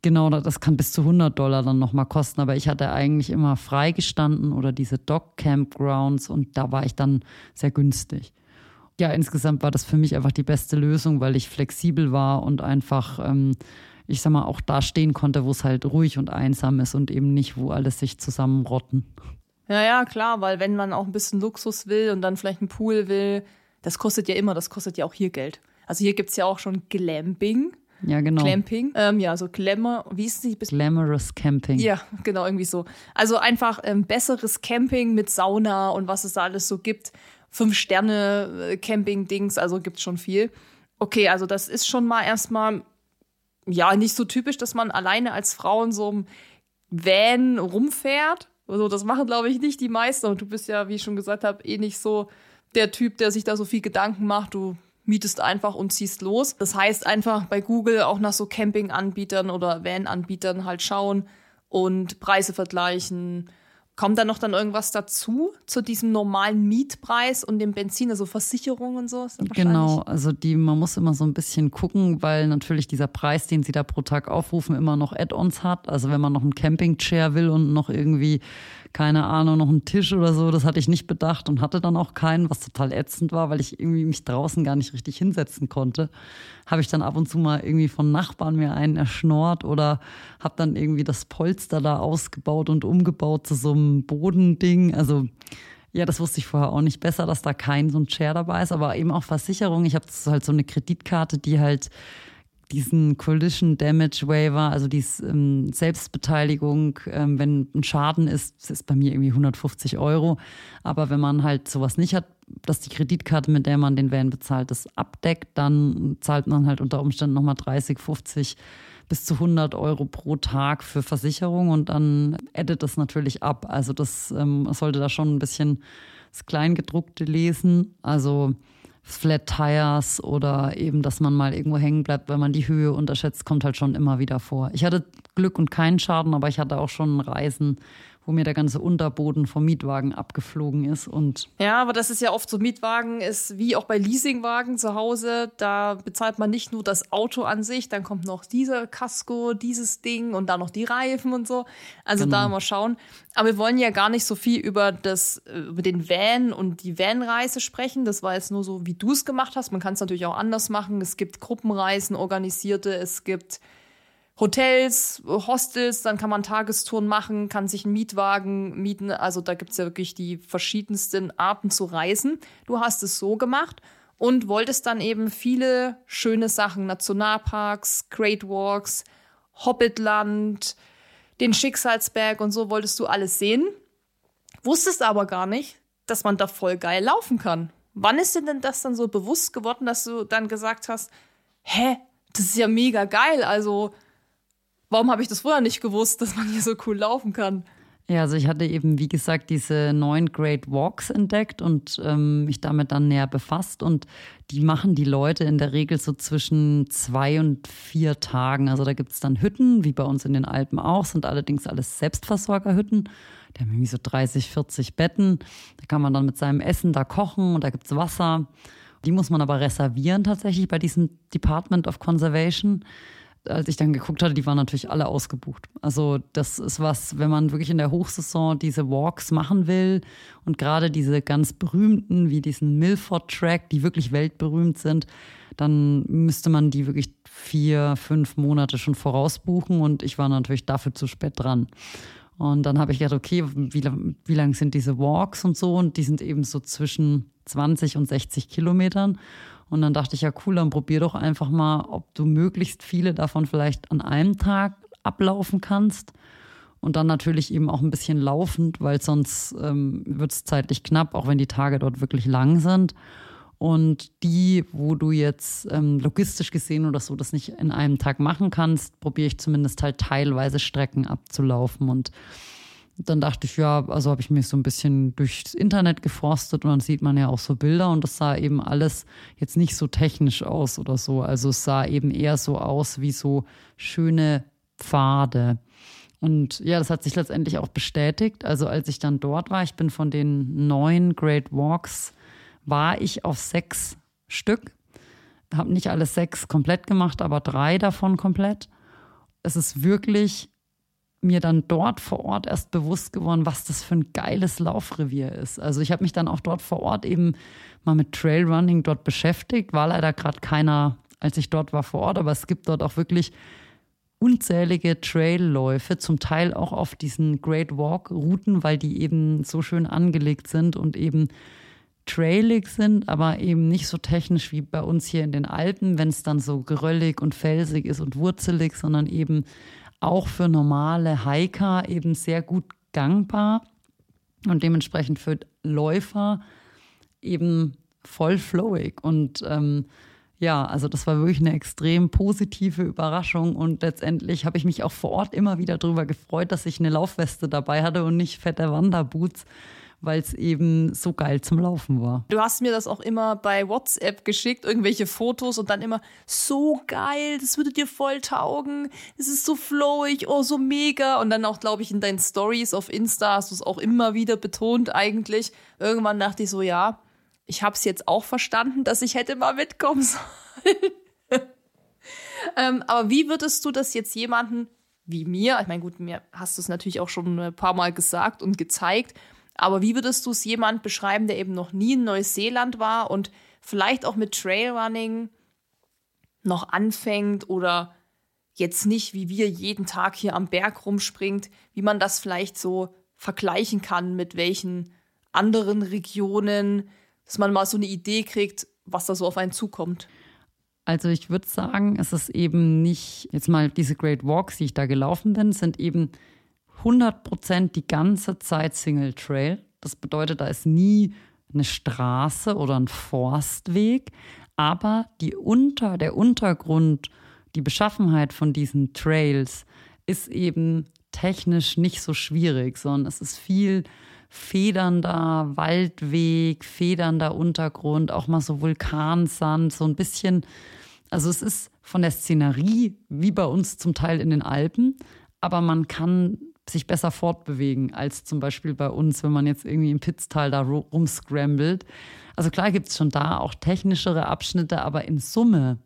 Genau, das kann bis zu 100 Dollar dann nochmal kosten. Aber ich hatte eigentlich immer freigestanden oder diese Dog-Campgrounds und da war ich dann sehr günstig. Ja, insgesamt war das für mich einfach die beste Lösung, weil ich flexibel war und einfach, ähm, ich sag mal, auch da stehen konnte, wo es halt ruhig und einsam ist und eben nicht, wo alles sich zusammenrotten. Ja, ja, klar, weil wenn man auch ein bisschen Luxus will und dann vielleicht einen Pool will, das kostet ja immer, das kostet ja auch hier Geld. Also hier gibt es ja auch schon Glamping. Ja, genau. Glamping. Ähm, ja, so Glamour, wie ist die? Glamorous Camping. Ja, genau, irgendwie so. Also einfach ähm, besseres Camping mit Sauna und was es da alles so gibt. Fünf Sterne äh, also gibt es schon viel. Okay, also das ist schon mal erstmal, ja, nicht so typisch, dass man alleine als Frau in so einem Van rumfährt. Also das machen, glaube ich, nicht die meisten. Und du bist ja, wie ich schon gesagt habe, eh nicht so der Typ, der sich da so viel Gedanken macht. Du mietest einfach und ziehst los. Das heißt einfach bei Google auch nach so Camping-Anbietern oder Van-Anbietern halt schauen und Preise vergleichen, Kommt da noch dann irgendwas dazu, zu diesem normalen Mietpreis und dem Benzin, also Versicherung und so? Genau, also die, man muss immer so ein bisschen gucken, weil natürlich dieser Preis, den sie da pro Tag aufrufen, immer noch Add-ons hat. Also wenn man noch einen Campingchair will und noch irgendwie keine Ahnung, noch einen Tisch oder so. Das hatte ich nicht bedacht und hatte dann auch keinen, was total ätzend war, weil ich irgendwie mich draußen gar nicht richtig hinsetzen konnte. Habe ich dann ab und zu mal irgendwie von Nachbarn mir einen erschnort oder habe dann irgendwie das Polster da ausgebaut und umgebaut zu so einem Bodending. Also ja, das wusste ich vorher auch nicht besser, dass da kein so ein Chair dabei ist, aber eben auch Versicherung. Ich habe halt so eine Kreditkarte, die halt diesen Collision Damage Waiver, also die ähm, Selbstbeteiligung, ähm, wenn ein Schaden ist, das ist bei mir irgendwie 150 Euro. Aber wenn man halt sowas nicht hat, dass die Kreditkarte, mit der man den Van bezahlt, das abdeckt, dann zahlt man halt unter Umständen nochmal 30, 50 bis zu 100 Euro pro Tag für Versicherung und dann addet das natürlich ab. Also das ähm, sollte da schon ein bisschen das Kleingedruckte lesen. Also Flat Tires oder eben, dass man mal irgendwo hängen bleibt, weil man die Höhe unterschätzt, kommt halt schon immer wieder vor. Ich hatte Glück und keinen Schaden, aber ich hatte auch schon Reisen, wo mir der ganze Unterboden vom Mietwagen abgeflogen ist. Und ja, aber das ist ja oft so, Mietwagen ist wie auch bei Leasingwagen zu Hause, da bezahlt man nicht nur das Auto an sich, dann kommt noch dieser Kasko, dieses Ding und dann noch die Reifen und so. Also genau. da mal schauen. Aber wir wollen ja gar nicht so viel über das, über den Van und die Van-Reise sprechen. Das war jetzt nur so, wie du es gemacht hast. Man kann es natürlich auch anders machen. Es gibt Gruppenreisen, organisierte, es gibt Hotels, Hostels, dann kann man Tagestouren machen, kann sich einen Mietwagen mieten. Also da gibt es ja wirklich die verschiedensten Arten zu reisen. Du hast es so gemacht und wolltest dann eben viele schöne Sachen, Nationalparks, Great Walks, Hobbitland, den Schicksalsberg und so wolltest du alles sehen. Wusstest aber gar nicht, dass man da voll geil laufen kann. Wann ist dir denn das dann so bewusst geworden, dass du dann gesagt hast, hä, das ist ja mega geil, also warum habe ich das vorher nicht gewusst, dass man hier so cool laufen kann? Ja, also ich hatte eben, wie gesagt, diese neun Great Walks entdeckt und ähm, mich damit dann näher befasst. Und die machen die Leute in der Regel so zwischen zwei und vier Tagen. Also da gibt es dann Hütten, wie bei uns in den Alpen auch, sind allerdings alles Selbstversorgerhütten. Die haben irgendwie so 30, 40 Betten. Da kann man dann mit seinem Essen da kochen und da gibt es Wasser. Die muss man aber reservieren tatsächlich bei diesem Department of Conservation als ich dann geguckt hatte, die waren natürlich alle ausgebucht. Also das ist was, wenn man wirklich in der Hochsaison diese Walks machen will und gerade diese ganz berühmten, wie diesen Milford Track, die wirklich weltberühmt sind, dann müsste man die wirklich vier, fünf Monate schon vorausbuchen und ich war natürlich dafür zu spät dran. Und dann habe ich gedacht, okay, wie, wie lang sind diese Walks und so? Und die sind eben so zwischen 20 und 60 Kilometern. Und dann dachte ich, ja cool, dann probier doch einfach mal, ob du möglichst viele davon vielleicht an einem Tag ablaufen kannst. Und dann natürlich eben auch ein bisschen laufend, weil sonst ähm, wird es zeitlich knapp, auch wenn die Tage dort wirklich lang sind. Und die, wo du jetzt ähm, logistisch gesehen oder so das nicht in einem Tag machen kannst, probiere ich zumindest halt teilweise Strecken abzulaufen. Und dann dachte ich, ja, also habe ich mich so ein bisschen durchs Internet geforstet und dann sieht man ja auch so Bilder und das sah eben alles jetzt nicht so technisch aus oder so. Also es sah eben eher so aus wie so schöne Pfade. Und ja, das hat sich letztendlich auch bestätigt. Also als ich dann dort war, ich bin von den neun Great Walks, war ich auf sechs Stück. Habe nicht alles sechs komplett gemacht, aber drei davon komplett. Es ist wirklich mir dann dort vor Ort erst bewusst geworden, was das für ein geiles Laufrevier ist. Also ich habe mich dann auch dort vor Ort eben mal mit Trailrunning dort beschäftigt. War leider gerade keiner, als ich dort war vor Ort, aber es gibt dort auch wirklich unzählige Trailläufe, zum Teil auch auf diesen Great Walk Routen, weil die eben so schön angelegt sind und eben trailig sind, aber eben nicht so technisch wie bei uns hier in den Alpen, wenn es dann so geröllig und felsig ist und wurzelig, sondern eben auch für normale Hiker eben sehr gut gangbar und dementsprechend für Läufer eben voll flowig. Und ähm, ja, also das war wirklich eine extrem positive Überraschung und letztendlich habe ich mich auch vor Ort immer wieder darüber gefreut, dass ich eine Laufweste dabei hatte und nicht fette Wanderboots weil es eben so geil zum Laufen war. Du hast mir das auch immer bei WhatsApp geschickt, irgendwelche Fotos und dann immer so geil, das würde dir voll taugen, es ist so flowig, oh so mega und dann auch glaube ich in deinen Stories auf Insta hast du es auch immer wieder betont eigentlich. Irgendwann dachte ich so, ja, ich habe es jetzt auch verstanden, dass ich hätte mal mitkommen sollen. ähm, aber wie würdest du das jetzt jemanden wie mir, ich meine, gut, mir hast du es natürlich auch schon ein paar Mal gesagt und gezeigt, aber wie würdest du es jemand beschreiben, der eben noch nie in Neuseeland war und vielleicht auch mit Trailrunning noch anfängt oder jetzt nicht wie wir jeden Tag hier am Berg rumspringt, wie man das vielleicht so vergleichen kann mit welchen anderen Regionen, dass man mal so eine Idee kriegt, was da so auf einen zukommt. Also ich würde sagen, es ist eben nicht, jetzt mal diese Great Walks, die ich da gelaufen bin, sind eben 100 Prozent die ganze Zeit Single Trail. Das bedeutet, da ist nie eine Straße oder ein Forstweg, aber die Unter, der Untergrund, die Beschaffenheit von diesen Trails ist eben technisch nicht so schwierig, sondern es ist viel federnder Waldweg, federnder Untergrund, auch mal so Vulkansand, so ein bisschen. Also es ist von der Szenerie wie bei uns zum Teil in den Alpen, aber man kann sich besser fortbewegen als zum Beispiel bei uns, wenn man jetzt irgendwie im Pitztal da rumscrambelt. Also klar gibt es schon da auch technischere Abschnitte, aber in Summe,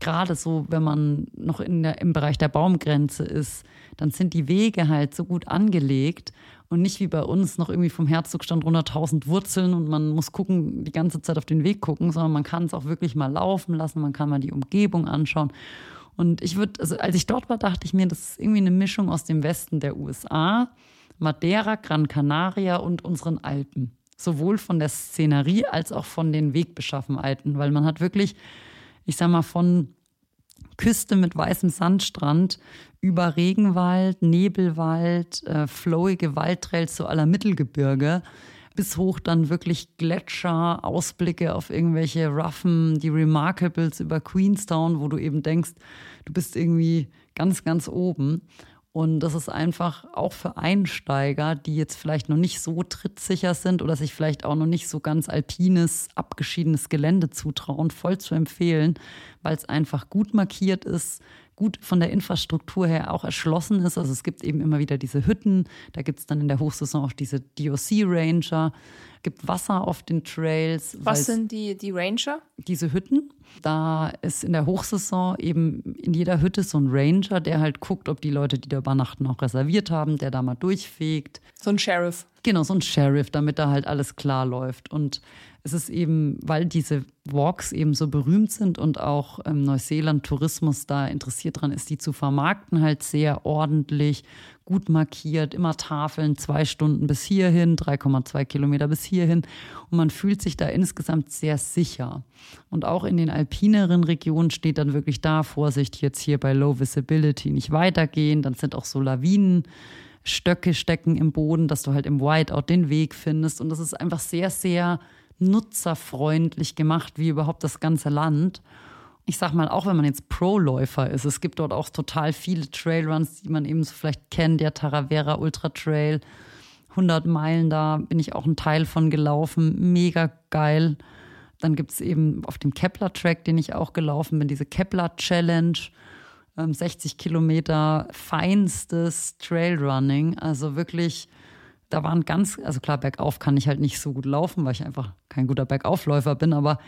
gerade so, wenn man noch in der, im Bereich der Baumgrenze ist, dann sind die Wege halt so gut angelegt und nicht wie bei uns noch irgendwie vom Herzogstand runter tausend Wurzeln und man muss gucken, die ganze Zeit auf den Weg gucken, sondern man kann es auch wirklich mal laufen lassen, man kann mal die Umgebung anschauen. Und ich würde, also als ich dort war, dachte ich mir, das ist irgendwie eine Mischung aus dem Westen der USA, Madeira, Gran Canaria und unseren Alpen. Sowohl von der Szenerie als auch von den Wegbeschaffenheiten, weil man hat wirklich, ich sag mal, von Küste mit weißem Sandstrand über Regenwald, Nebelwald, äh, flowige Waldtrails zu aller Mittelgebirge bis hoch dann wirklich Gletscher, Ausblicke auf irgendwelche Ruffen, die Remarkables über Queenstown, wo du eben denkst, du bist irgendwie ganz, ganz oben. Und das ist einfach auch für Einsteiger, die jetzt vielleicht noch nicht so trittsicher sind oder sich vielleicht auch noch nicht so ganz alpines, abgeschiedenes Gelände zutrauen, voll zu empfehlen, weil es einfach gut markiert ist, gut von der Infrastruktur her auch erschlossen ist. Also es gibt eben immer wieder diese Hütten, da gibt es dann in der Hochsaison auch diese DOC Ranger, gibt Wasser auf den Trails. Was sind die, die Ranger? Diese Hütten. Da ist in der Hochsaison eben in jeder Hütte so ein Ranger, der halt guckt, ob die Leute, die da übernachten, auch reserviert haben, der da mal durchfegt. So ein Sheriff. Genau, so ein Sheriff, damit da halt alles klar läuft. Und es ist eben, weil diese Walks eben so berühmt sind und auch ähm, Neuseeland-Tourismus da interessiert dran ist, die zu vermarkten, halt sehr ordentlich, gut markiert, immer Tafeln, zwei Stunden bis hierhin, 3,2 Kilometer bis hierhin. Und man fühlt sich da insgesamt sehr sicher. Und auch in den alpineren Regionen steht dann wirklich da, Vorsicht, jetzt hier bei Low Visibility nicht weitergehen. Dann sind auch so Lawinen. Stöcke stecken im Boden, dass du halt im Whiteout den Weg findest. Und das ist einfach sehr, sehr nutzerfreundlich gemacht wie überhaupt das ganze Land. Ich sag mal, auch wenn man jetzt Pro-Läufer ist, es gibt dort auch total viele Trailruns, die man eben so vielleicht kennt, der Taravera Ultra Trail. 100 Meilen da bin ich auch ein Teil von gelaufen, mega geil. Dann gibt es eben auf dem Kepler-Track, den ich auch gelaufen bin, diese Kepler-Challenge. 60 ähm, Kilometer feinstes Trailrunning. Also wirklich da waren ganz, also klar, bergauf kann ich halt nicht so gut laufen, weil ich einfach kein guter Bergaufläufer bin, aber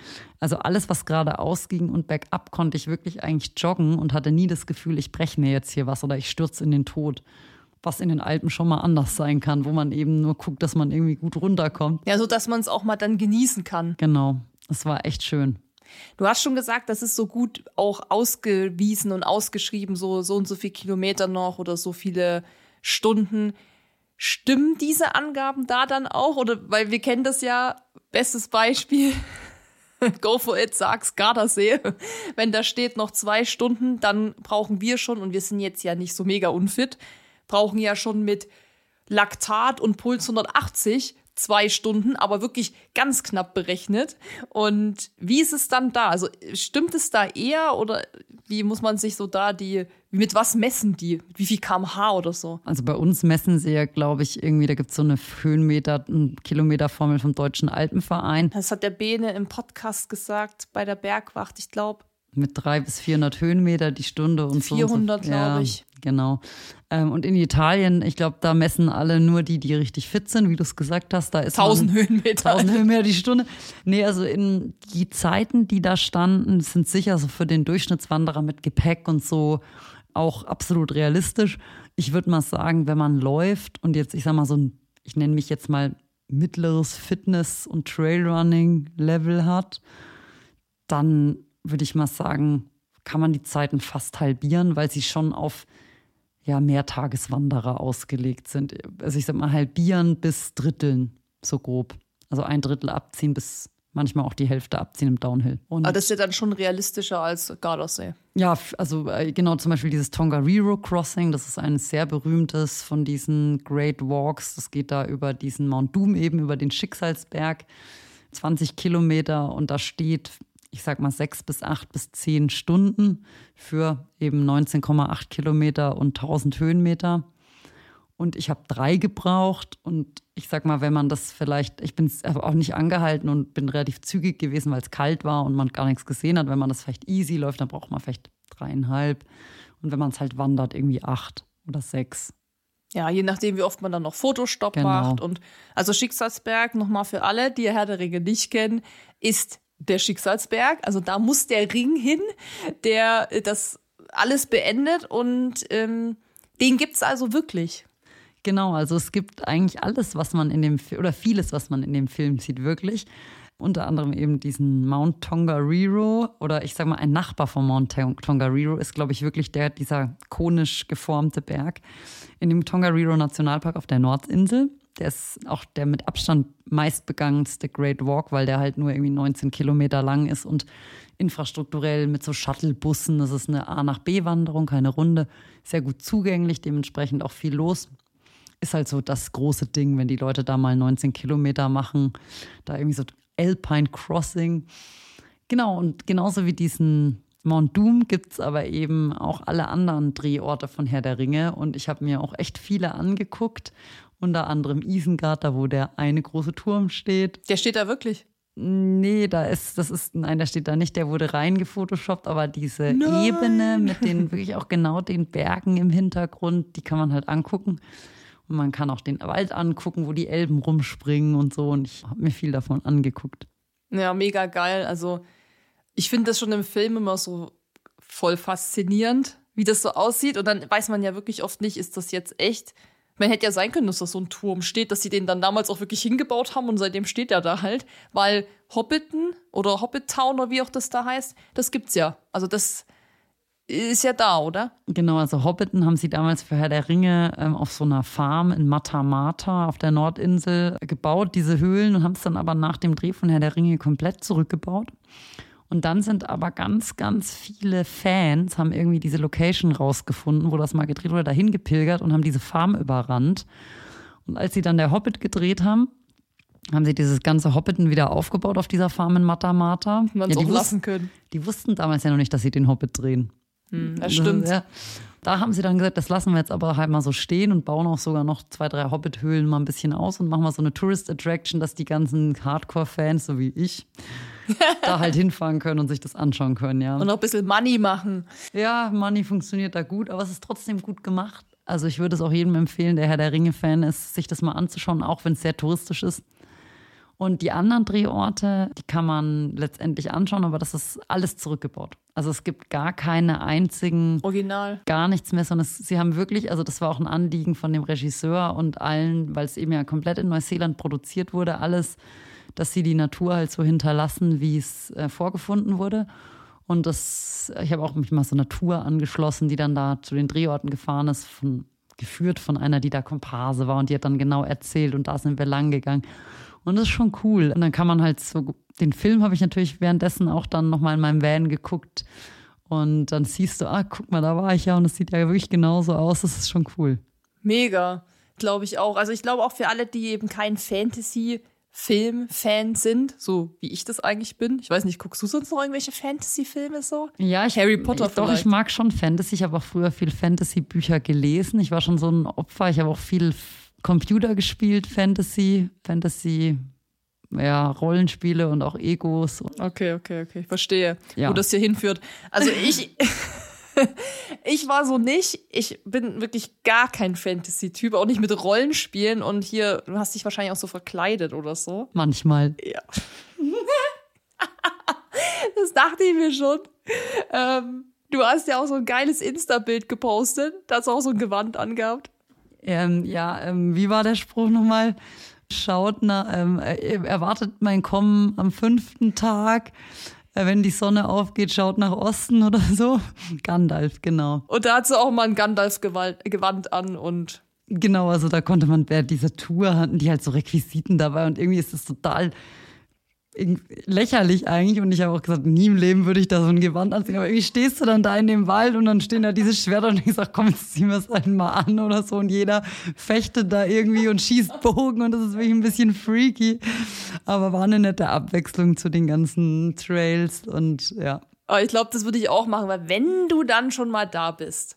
also alles, was geradeaus ging und bergab, konnte ich wirklich eigentlich joggen und hatte nie das Gefühl, ich breche mir jetzt hier was oder ich stürze in den Tod. Was in den Alpen schon mal anders sein kann, wo man eben nur guckt, dass man irgendwie gut runterkommt. Ja, so dass man es auch mal dann genießen kann. Genau. Es war echt schön. Du hast schon gesagt, das ist so gut auch ausgewiesen und ausgeschrieben, so, so und so viele Kilometer noch oder so viele Stunden. Stimmen diese Angaben da dann auch? Oder weil wir kennen das ja, bestes Beispiel, Go for it, sag's Gardasee. Wenn da steht noch zwei Stunden, dann brauchen wir schon, und wir sind jetzt ja nicht so mega unfit, brauchen ja schon mit Laktat und Puls 180 zwei Stunden, aber wirklich ganz knapp berechnet. Und wie ist es dann da? Also stimmt es da eher oder wie muss man sich so da die, mit was messen die? Wie viel kmh oder so? Also bei uns messen sie ja, glaube ich, irgendwie, da gibt es so eine Höhenmeter, Kilometerformel vom Deutschen Alpenverein. Das hat der Bene im Podcast gesagt bei der Bergwacht, ich glaube. Mit drei bis 400 Höhenmeter die Stunde und 400, so. 400, so. glaube ich. Genau. Ähm, und in Italien, ich glaube, da messen alle nur die, die richtig fit sind, wie du es gesagt hast. Da ist 1000 Höhenmeter. 1000 Höhenmeter die Stunde. Nee, also in die Zeiten, die da standen, sind sicher so für den Durchschnittswanderer mit Gepäck und so auch absolut realistisch. Ich würde mal sagen, wenn man läuft und jetzt, ich sag mal, so ein, ich nenne mich jetzt mal mittleres Fitness- und Trailrunning-Level hat, dann würde ich mal sagen, kann man die Zeiten fast halbieren, weil sie schon auf ja, Mehrtageswanderer ausgelegt sind. Also ich sag mal halbieren bis dritteln, so grob. Also ein Drittel abziehen bis manchmal auch die Hälfte abziehen im Downhill. Und Aber das ist ja dann schon realistischer als Gardasee. Ja, also äh, genau zum Beispiel dieses Tongariro Crossing, das ist ein sehr berühmtes von diesen Great Walks. Das geht da über diesen Mount Doom eben, über den Schicksalsberg. 20 Kilometer und da steht ich sag mal, sechs bis acht bis zehn Stunden für eben 19,8 Kilometer und 1000 Höhenmeter. Und ich habe drei gebraucht. Und ich sag mal, wenn man das vielleicht, ich bin auch nicht angehalten und bin relativ zügig gewesen, weil es kalt war und man gar nichts gesehen hat. Wenn man das vielleicht easy läuft, dann braucht man vielleicht dreieinhalb. Und wenn man es halt wandert, irgendwie acht oder sechs. Ja, je nachdem, wie oft man dann noch Fotostopp genau. macht. Und also Schicksalsberg, nochmal für alle, die Herr der Ringe nicht kennen, ist der Schicksalsberg. Also da muss der Ring hin, der äh, das alles beendet und ähm, den es also wirklich. Genau, also es gibt eigentlich alles, was man in dem oder vieles, was man in dem Film sieht, wirklich. Unter anderem eben diesen Mount Tongariro oder ich sage mal ein Nachbar von Mount Tongariro ist, glaube ich, wirklich der dieser konisch geformte Berg in dem Tongariro Nationalpark auf der Nordinsel. Der ist auch der mit Abstand meistbegangenste Great Walk, weil der halt nur irgendwie 19 Kilometer lang ist und infrastrukturell mit so Shuttlebussen. Das ist eine A nach B Wanderung, keine Runde. Sehr gut zugänglich, dementsprechend auch viel los. ist halt so das große Ding, wenn die Leute da mal 19 Kilometer machen, da irgendwie so Alpine Crossing. Genau, und genauso wie diesen Mount Doom gibt es aber eben auch alle anderen Drehorte von Herr der Ringe. Und ich habe mir auch echt viele angeguckt. Unter anderem Isengard, da wo der eine große Turm steht. Der steht da wirklich? Nee, da ist, das ist, nein, der steht da nicht, der wurde reingefotoshoppt, aber diese nein. Ebene mit den wirklich auch genau den Bergen im Hintergrund, die kann man halt angucken. Und man kann auch den Wald angucken, wo die Elben rumspringen und so. Und ich habe mir viel davon angeguckt. Ja, mega geil. Also ich finde das schon im Film immer so voll faszinierend, wie das so aussieht. Und dann weiß man ja wirklich oft nicht, ist das jetzt echt? Man hätte ja sein können, dass da so ein Turm steht, dass sie den dann damals auch wirklich hingebaut haben und seitdem steht er da halt. Weil Hobbiton oder Hobbit Town oder wie auch das da heißt, das gibt's ja. Also das ist ja da, oder? Genau, also Hobbiton haben sie damals für Herr der Ringe ähm, auf so einer Farm in Matamata auf der Nordinsel gebaut, diese Höhlen, und haben es dann aber nach dem Dreh von Herr der Ringe komplett zurückgebaut. Und dann sind aber ganz, ganz viele Fans, haben irgendwie diese Location rausgefunden, wo das mal gedreht wurde, dahin gepilgert und haben diese Farm überrannt. Und als sie dann der Hobbit gedreht haben, haben sie dieses ganze Hobbiten wieder aufgebaut auf dieser Farm in Matamata. Ja, die können. Die wussten damals ja noch nicht, dass sie den Hobbit drehen. Hm, das stimmt. Ja, da haben sie dann gesagt, das lassen wir jetzt aber halt mal so stehen und bauen auch sogar noch zwei, drei Hobbit-Höhlen mal ein bisschen aus und machen mal so eine Tourist-Attraction, dass die ganzen Hardcore-Fans, so wie ich, da halt hinfahren können und sich das anschauen können, ja. Und auch ein bisschen Money machen. Ja, Money funktioniert da gut, aber es ist trotzdem gut gemacht. Also ich würde es auch jedem empfehlen, der Herr der Ringe-Fan ist, sich das mal anzuschauen, auch wenn es sehr touristisch ist. Und die anderen Drehorte, die kann man letztendlich anschauen, aber das ist alles zurückgebaut. Also es gibt gar keine einzigen. Original. Gar nichts mehr, sondern es, sie haben wirklich, also das war auch ein Anliegen von dem Regisseur und allen, weil es eben ja komplett in Neuseeland produziert wurde, alles dass sie die Natur halt so hinterlassen, wie es äh, vorgefunden wurde. Und das, ich habe auch mich mal so Natur angeschlossen, die dann da zu den Drehorten gefahren ist, von, geführt von einer, die da Komparse war und die hat dann genau erzählt und da sind wir lang gegangen. Und das ist schon cool. Und dann kann man halt so, den Film habe ich natürlich währenddessen auch dann nochmal in meinem Van geguckt. Und dann siehst du, ah, guck mal, da war ich ja und es sieht ja wirklich genauso aus. Das ist schon cool. Mega, glaube ich auch. Also ich glaube auch für alle, die eben kein Fantasy Filmfan sind, so wie ich das eigentlich bin. Ich weiß nicht, guckst du sonst noch irgendwelche Fantasy-Filme so? Ja, ich, Harry Potter ich, Doch, ich mag schon Fantasy. Ich habe auch früher viel Fantasy-Bücher gelesen. Ich war schon so ein Opfer. Ich habe auch viel Computer gespielt, Fantasy, Fantasy, ja, Rollenspiele und auch Egos. Okay, okay, okay. Ich verstehe, ja. wo das hier hinführt. Also ich. ich war so nicht. Ich bin wirklich gar kein Fantasy-Typ, auch nicht mit Rollenspielen. Und hier, du hast dich wahrscheinlich auch so verkleidet oder so. Manchmal. Ja. das dachte ich mir schon. Ähm, du hast ja auch so ein geiles Insta-Bild gepostet. Da hast du auch so ein Gewand angehabt. Ähm, ja, ähm, wie war der Spruch nochmal? Schaut nach, ähm, erwartet mein Kommen am fünften Tag. Äh, wenn die Sonne aufgeht, schaut nach Osten oder so. Gandalf, genau. Und da hat sie auch mal ein Gandalf-Gewand an und. Genau, also da konnte man bei dieser Tour hatten die halt so Requisiten dabei und irgendwie ist es total lächerlich eigentlich und ich habe auch gesagt, nie im Leben würde ich da so ein Gewand anziehen, aber irgendwie stehst du dann da in dem Wald und dann stehen da diese Schwerter und ich sage, komm, jetzt ziehen wir es einmal an oder so und jeder fechtet da irgendwie und schießt Bogen und das ist wirklich ein bisschen freaky, aber war eine nette Abwechslung zu den ganzen Trails und ja. Aber ich glaube, das würde ich auch machen, weil wenn du dann schon mal da bist,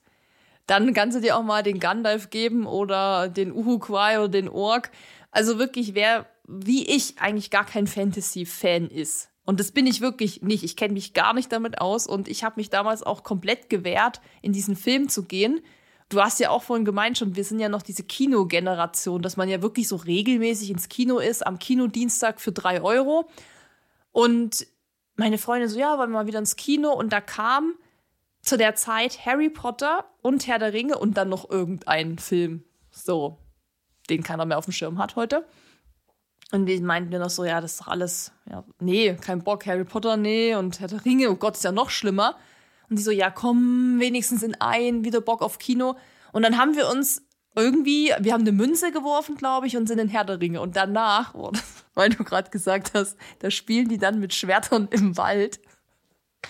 dann kannst du dir auch mal den Gandalf geben oder den Uhuquai oder den Ork. Also wirklich, wer wie ich eigentlich gar kein Fantasy-Fan ist. Und das bin ich wirklich nicht. Ich kenne mich gar nicht damit aus und ich habe mich damals auch komplett gewehrt, in diesen Film zu gehen. Du hast ja auch vorhin gemeint schon, wir sind ja noch diese Kinogeneration, dass man ja wirklich so regelmäßig ins Kino ist, am Kinodienstag für drei Euro. Und meine Freundin so, ja, wollen wir mal wieder ins Kino. Und da kam zu der Zeit Harry Potter und Herr der Ringe und dann noch irgendein Film. So, den keiner mehr auf dem Schirm hat heute. Und die meinten mir noch so, ja, das ist doch alles, ja, nee, kein Bock, Harry Potter, nee, und Herr der Ringe, oh Gott, ist ja noch schlimmer. Und die so, ja, komm, wenigstens in ein, wieder Bock auf Kino. Und dann haben wir uns irgendwie, wir haben eine Münze geworfen, glaube ich, und sind in Herr der Ringe. Und danach, oh, weil du gerade gesagt hast, da spielen die dann mit Schwertern im Wald.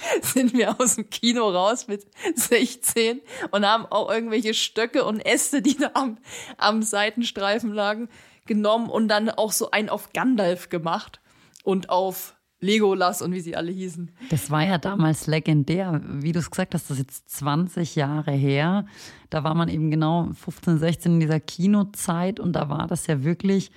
sind wir aus dem Kino raus mit 16 und haben auch irgendwelche Stöcke und Äste, die da am, am Seitenstreifen lagen, genommen und dann auch so ein auf Gandalf gemacht und auf Legolas und wie sie alle hießen. Das war ja damals legendär. Wie du es gesagt hast, das ist jetzt 20 Jahre her. Da war man eben genau 15, 16 in dieser Kinozeit und da war das ja wirklich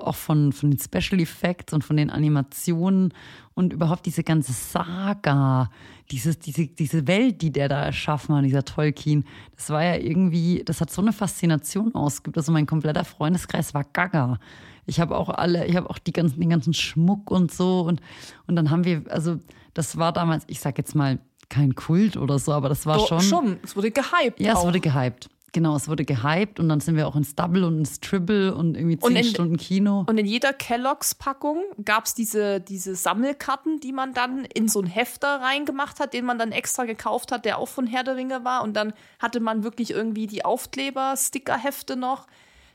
auch von, von den Special Effects und von den Animationen und überhaupt diese ganze Saga, dieses, diese, diese Welt, die der da erschaffen hat, dieser Tolkien, das war ja irgendwie, das hat so eine Faszination ausgeübt. Also mein kompletter Freundeskreis war gaga. Ich habe auch alle, ich habe auch die ganzen, den ganzen Schmuck und so und, und dann haben wir, also das war damals, ich sag jetzt mal, kein Kult oder so, aber das war Doch, schon. Schon, es wurde gehypt. Ja, auch. es wurde gehypt. Genau, es wurde gehypt und dann sind wir auch ins Double und ins Triple und irgendwie zehn Und in- Stunden Kino. Und in jeder Kelloggs-Packung gab es diese, diese Sammelkarten, die man dann in so einen Hefter reingemacht hat, den man dann extra gekauft hat, der auch von Herr der Ringe war. Und dann hatte man wirklich irgendwie die Aufkleber, Stickerhefte noch.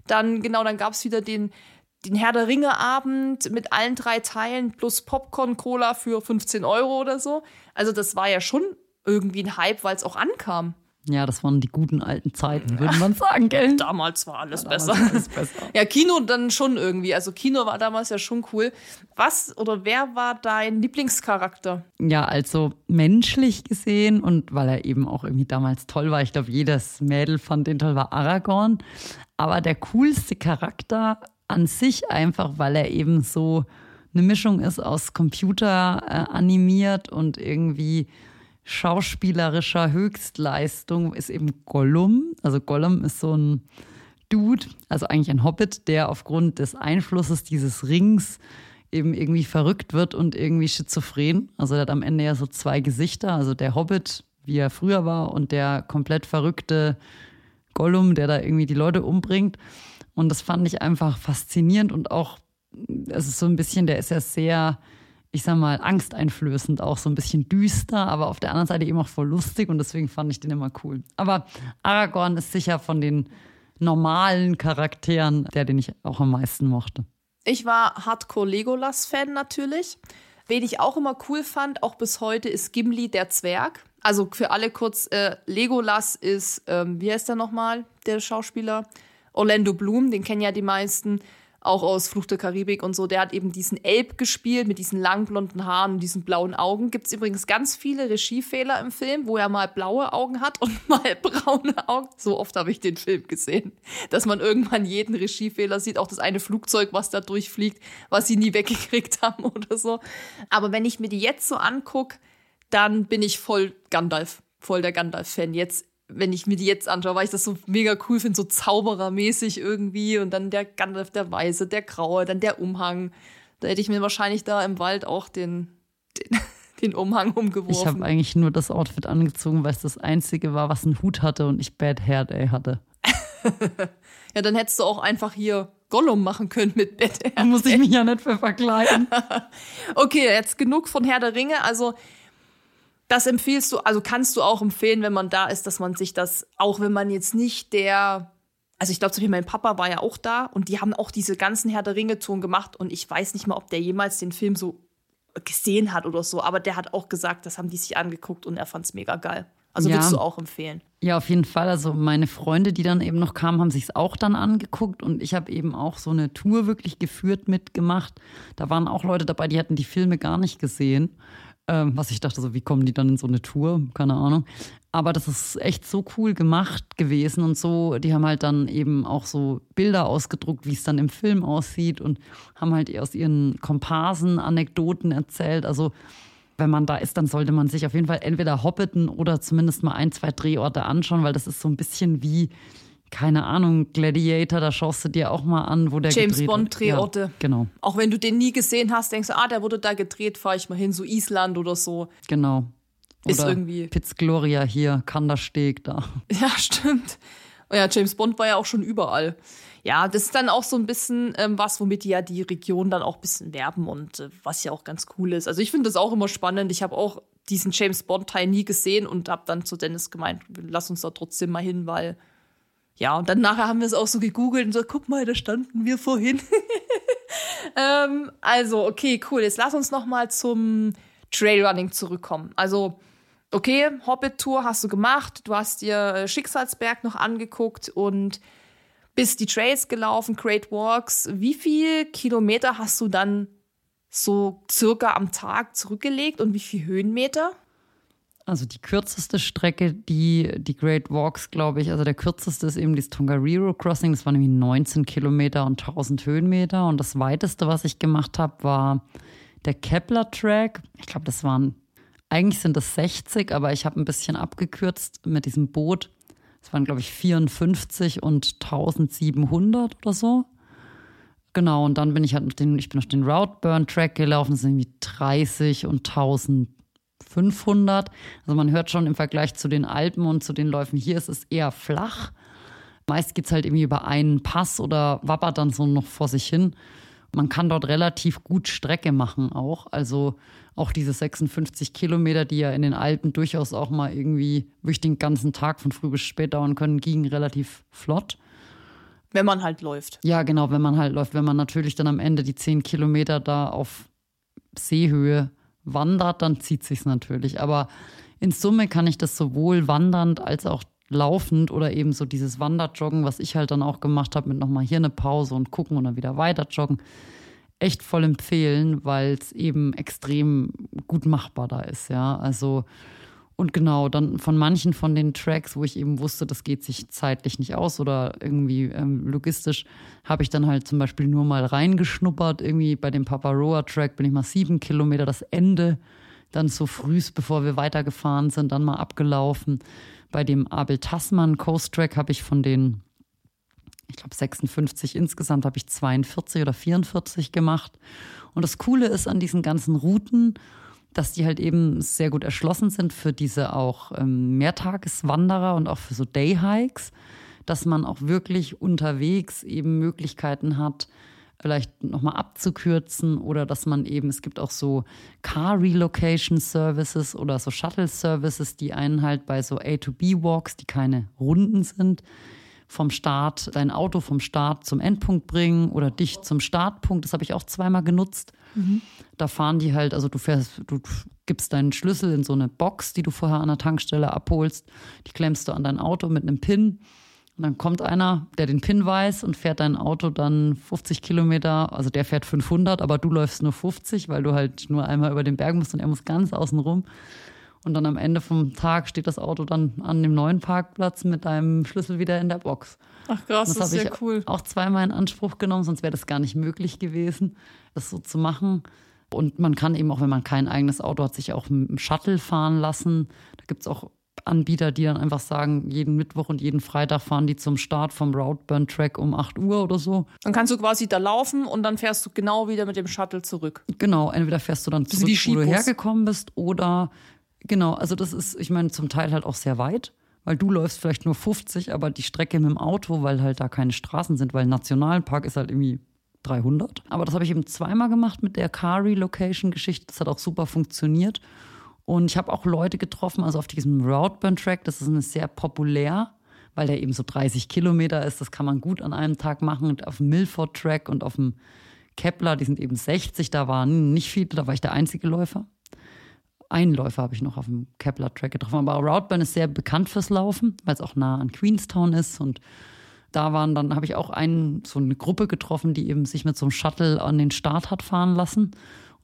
Dann, genau, dann gab es wieder den, den Herr der Ringe-Abend mit allen drei Teilen plus Popcorn-Cola für 15 Euro oder so. Also das war ja schon irgendwie ein Hype, weil es auch ankam. Ja, das waren die guten alten Zeiten, würde man sagen, gell? Damals war alles Damals besser. war alles besser. Ja, Kino dann schon irgendwie. Also Kino war damals ja schon cool. Was oder wer war dein Lieblingscharakter? Ja, also menschlich gesehen und weil er eben auch irgendwie damals toll war, ich glaube, jedes Mädel fand den toll, war Aragorn. Aber der coolste Charakter an sich einfach, weil er eben so eine Mischung ist aus Computer äh, animiert und irgendwie schauspielerischer Höchstleistung, ist eben Gollum. Also Gollum ist so ein Dude, also eigentlich ein Hobbit, der aufgrund des Einflusses dieses Rings eben irgendwie verrückt wird und irgendwie schizophren. Also der hat am Ende ja so zwei Gesichter. Also der Hobbit, wie er früher war, und der komplett verrückte Gollum, der da irgendwie die Leute umbringt. Und das fand ich einfach faszinierend und auch, es ist so ein bisschen, der ist ja sehr, ich sag mal, angsteinflößend, auch so ein bisschen düster, aber auf der anderen Seite eben auch voll lustig und deswegen fand ich den immer cool. Aber Aragorn ist sicher von den normalen Charakteren der, den ich auch am meisten mochte. Ich war Hardcore-Legolas-Fan natürlich. Wen ich auch immer cool fand, auch bis heute, ist Gimli der Zwerg. Also für alle kurz, äh, Legolas ist, ähm, wie heißt der nochmal, der Schauspieler? Orlando Bloom, den kennen ja die meisten, auch aus Flucht der Karibik und so. Der hat eben diesen Elb gespielt mit diesen langen blonden Haaren und diesen blauen Augen. Gibt es übrigens ganz viele Regiefehler im Film, wo er mal blaue Augen hat und mal braune Augen. So oft habe ich den Film gesehen, dass man irgendwann jeden Regiefehler sieht. Auch das eine Flugzeug, was da durchfliegt, was sie nie weggekriegt haben oder so. Aber wenn ich mir die jetzt so angucke, dann bin ich voll Gandalf, voll der Gandalf-Fan. Jetzt wenn ich mir die jetzt anschaue, weil ich das so mega cool finde, so zauberermäßig irgendwie und dann der Gandalf, der Weiße, der Graue, dann der Umhang. Da hätte ich mir wahrscheinlich da im Wald auch den, den, den Umhang Ich umgeworfen. habe eigentlich nur das Outfit angezogen, weil es das einzige war, was einen Hut hatte und ich Bad Hair Day hatte. ja, dann hättest du auch einfach hier Gollum machen können mit Bett. Da muss ich mich ja nicht für verkleiden. Okay, jetzt genug von Herr der Ringe. Also, das empfiehlst du, also kannst du auch empfehlen, wenn man da ist, dass man sich das, auch wenn man jetzt nicht der, also ich glaube, zum Beispiel mein Papa war ja auch da und die haben auch diese ganzen Herr der Ringe-Touren gemacht und ich weiß nicht mal, ob der jemals den Film so gesehen hat oder so, aber der hat auch gesagt, das haben die sich angeguckt und er fand es mega geil. Also Ja. würdest du auch empfehlen. Ja, auf jeden Fall. Also meine Freunde, die dann eben noch kamen, haben sich es auch dann angeguckt und ich habe eben auch so eine Tour wirklich geführt mitgemacht. Da waren auch Leute dabei, die hatten die Filme gar nicht gesehen. Ähm, was ich dachte, so wie kommen die dann in so eine Tour? Keine Ahnung. Aber das ist echt so cool gemacht gewesen und so. Die haben halt dann eben auch so Bilder ausgedruckt, wie es dann im Film aussieht und haben halt aus ihren Komparsen Anekdoten erzählt. Also wenn man da ist, dann sollte man sich auf jeden Fall entweder Hobbiten oder zumindest mal ein, zwei Drehorte anschauen, weil das ist so ein bisschen wie, keine Ahnung, Gladiator, da schaust du dir auch mal an, wo der James gedreht Bond. Drehorte. Ja, genau, Auch wenn du den nie gesehen hast, denkst du, ah, der wurde da gedreht, fahre ich mal hin, so Island oder so. genau. Ist Oder irgendwie- Piz Gloria hier, Kandersteg da. Ja, stimmt. Und ja, James Bond war ja auch schon überall. Ja, das ist dann auch so ein bisschen ähm, was, womit die ja die Region dann auch ein bisschen werben und äh, was ja auch ganz cool ist. Also ich finde das auch immer spannend. Ich habe auch diesen James Bond-Teil nie gesehen und habe dann zu Dennis gemeint, lass uns da trotzdem mal hin, weil ja, und dann nachher haben wir es auch so gegoogelt und so, guck mal, da standen wir vorhin. ähm, also, okay, cool. Jetzt lass uns noch mal zum Trailrunning zurückkommen. Also, okay, Hobbit-Tour hast du gemacht, du hast dir äh, Schicksalsberg noch angeguckt und bist die Trails gelaufen, Great Walks. Wie viel Kilometer hast du dann so circa am Tag zurückgelegt und wie viel Höhenmeter? Also die kürzeste Strecke, die, die Great Walks, glaube ich, also der kürzeste ist eben das Tongariro Crossing, das waren nämlich 19 Kilometer und 1000 Höhenmeter. Und das weiteste, was ich gemacht habe, war der Kepler Track. Ich glaube, das waren, eigentlich sind das 60, aber ich habe ein bisschen abgekürzt mit diesem Boot. Es waren, glaube ich, 54 und 1700 oder so. Genau, und dann bin ich halt auf den, ich bin auf den Route Burn Track gelaufen, das sind irgendwie 30 und 1500. Also man hört schon im Vergleich zu den Alpen und zu den Läufen hier ist es eher flach. Meist geht es halt irgendwie über einen Pass oder wappert dann so noch vor sich hin. Man kann dort relativ gut Strecke machen auch. Also auch diese 56 Kilometer, die ja in den Alpen durchaus auch mal irgendwie wirklich den ganzen Tag von früh bis spät dauern können, gingen relativ flott. Wenn man halt läuft. Ja, genau, wenn man halt läuft. Wenn man natürlich dann am Ende die 10 Kilometer da auf Seehöhe wandert, dann zieht sich's natürlich. Aber in Summe kann ich das sowohl wandernd als auch laufend oder eben so dieses Wanderjoggen, was ich halt dann auch gemacht habe, mit nochmal hier eine Pause und gucken und dann wieder weiter joggen, echt voll empfehlen, weil es eben extrem gut machbar da ist, ja. Also und genau, dann von manchen von den Tracks, wo ich eben wusste, das geht sich zeitlich nicht aus oder irgendwie ähm, logistisch, habe ich dann halt zum Beispiel nur mal reingeschnuppert. Irgendwie bei dem Paparoa-Track bin ich mal sieben Kilometer das Ende, dann so frühst, bevor wir weitergefahren sind, dann mal abgelaufen. Bei dem Abel Tasman Coast Track habe ich von den, ich glaube 56 insgesamt, habe ich 42 oder 44 gemacht. Und das Coole ist an diesen ganzen Routen, dass die halt eben sehr gut erschlossen sind für diese auch ähm, Mehrtageswanderer und auch für so Dayhikes, dass man auch wirklich unterwegs eben Möglichkeiten hat, vielleicht nochmal abzukürzen oder dass man eben, es gibt auch so Car Relocation Services oder so Shuttle Services, die einen halt bei so A-to-B-Walks, die keine Runden sind, vom Start, dein Auto vom Start zum Endpunkt bringen oder dich zum Startpunkt. Das habe ich auch zweimal genutzt. Mhm. Da fahren die halt, also du fährst, du gibst deinen Schlüssel in so eine Box, die du vorher an der Tankstelle abholst. Die klemmst du an dein Auto mit einem Pin. Und dann kommt einer, der den Pin weiß und fährt dein Auto dann 50 Kilometer. Also der fährt 500, aber du läufst nur 50, weil du halt nur einmal über den Berg musst und er muss ganz außen rum. Und dann am Ende vom Tag steht das Auto dann an dem neuen Parkplatz mit deinem Schlüssel wieder in der Box. Ach krass, das, das ist sehr cool. Auch zweimal in Anspruch genommen, sonst wäre das gar nicht möglich gewesen, das so zu machen. Und man kann eben auch, wenn man kein eigenes Auto hat, sich auch mit dem Shuttle fahren lassen. Da gibt es auch Anbieter, die dann einfach sagen, jeden Mittwoch und jeden Freitag fahren die zum Start vom Roadburn Track um 8 Uhr oder so. Dann kannst du quasi da laufen und dann fährst du genau wieder mit dem Shuttle zurück. Genau, entweder fährst du dann zurück, wo du hergekommen bist, oder Genau, also das ist, ich meine, zum Teil halt auch sehr weit, weil du läufst vielleicht nur 50, aber die Strecke mit dem Auto, weil halt da keine Straßen sind, weil Nationalpark ist halt irgendwie 300. Aber das habe ich eben zweimal gemacht mit der Car Relocation-Geschichte. Das hat auch super funktioniert. Und ich habe auch Leute getroffen, also auf diesem Roadburn-Track, das ist eine sehr populär, weil der eben so 30 Kilometer ist. Das kann man gut an einem Tag machen. Und auf dem Milford-Track und auf dem Kepler, die sind eben 60, da waren nicht viele, da war ich der einzige Läufer einen Läufer habe ich noch auf dem Kepler-Track getroffen. Aber Routburn ist sehr bekannt fürs Laufen, weil es auch nah an Queenstown ist. Und da waren dann, habe ich auch einen, so eine Gruppe getroffen, die eben sich mit so einem Shuttle an den Start hat fahren lassen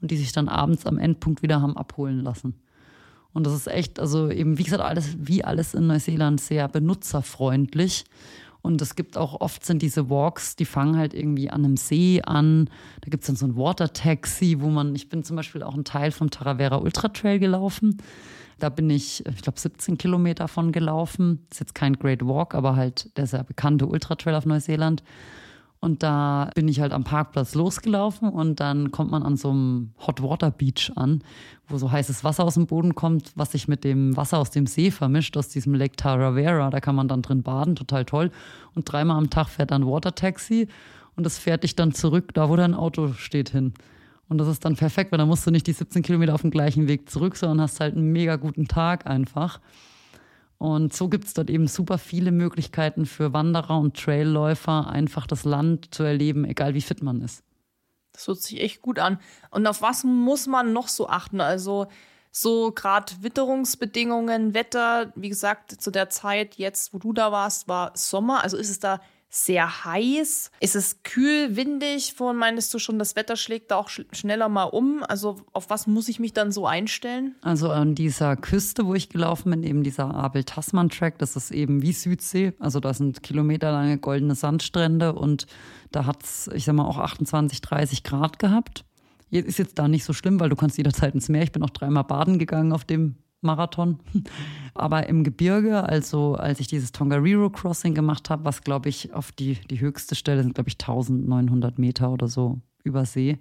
und die sich dann abends am Endpunkt wieder haben abholen lassen. Und das ist echt, also eben, wie gesagt, alles, wie alles in Neuseeland sehr benutzerfreundlich. Und es gibt auch oft sind diese Walks, die fangen halt irgendwie an einem See an. Da gibt es dann so ein Water Taxi, wo man, ich bin zum Beispiel auch einen Teil vom Taravera Ultra Trail gelaufen. Da bin ich, ich glaube, 17 Kilometer von gelaufen. Ist jetzt kein Great Walk, aber halt der sehr bekannte Ultra Trail auf Neuseeland. Und da bin ich halt am Parkplatz losgelaufen und dann kommt man an so einem Hot Water Beach an, wo so heißes Wasser aus dem Boden kommt, was sich mit dem Wasser aus dem See vermischt, aus diesem Lake Taravera. Da kann man dann drin baden, total toll. Und dreimal am Tag fährt dann Water Taxi und das fährt dich dann zurück, da wo dein Auto steht, hin. Und das ist dann perfekt, weil dann musst du nicht die 17 Kilometer auf dem gleichen Weg zurück, sondern hast halt einen mega guten Tag einfach. Und so gibt es dort eben super viele Möglichkeiten für Wanderer und Trailläufer, einfach das Land zu erleben, egal wie fit man ist. Das hört sich echt gut an. Und auf was muss man noch so achten? Also so gerade Witterungsbedingungen, Wetter, wie gesagt, zu der Zeit jetzt, wo du da warst, war Sommer. Also ist es da sehr heiß? Ist es kühl, windig? Vorhin meintest du schon, das Wetter schlägt da auch sch schneller mal um. Also auf was muss ich mich dann so einstellen? Also an dieser Küste, wo ich gelaufen bin, eben dieser Abel-Tasman-Track, das ist eben wie Südsee. Also da sind kilometerlange goldene Sandstrände und da hat es, ich sag mal, auch 28, 30 Grad gehabt. Ist jetzt da nicht so schlimm, weil du kannst jederzeit ins Meer. Ich bin auch dreimal baden gegangen auf dem Marathon. Aber im Gebirge, also als ich dieses Tongariro Crossing gemacht habe, was glaube ich auf die, die höchste Stelle sind, glaube ich 1900 Meter oder so über See,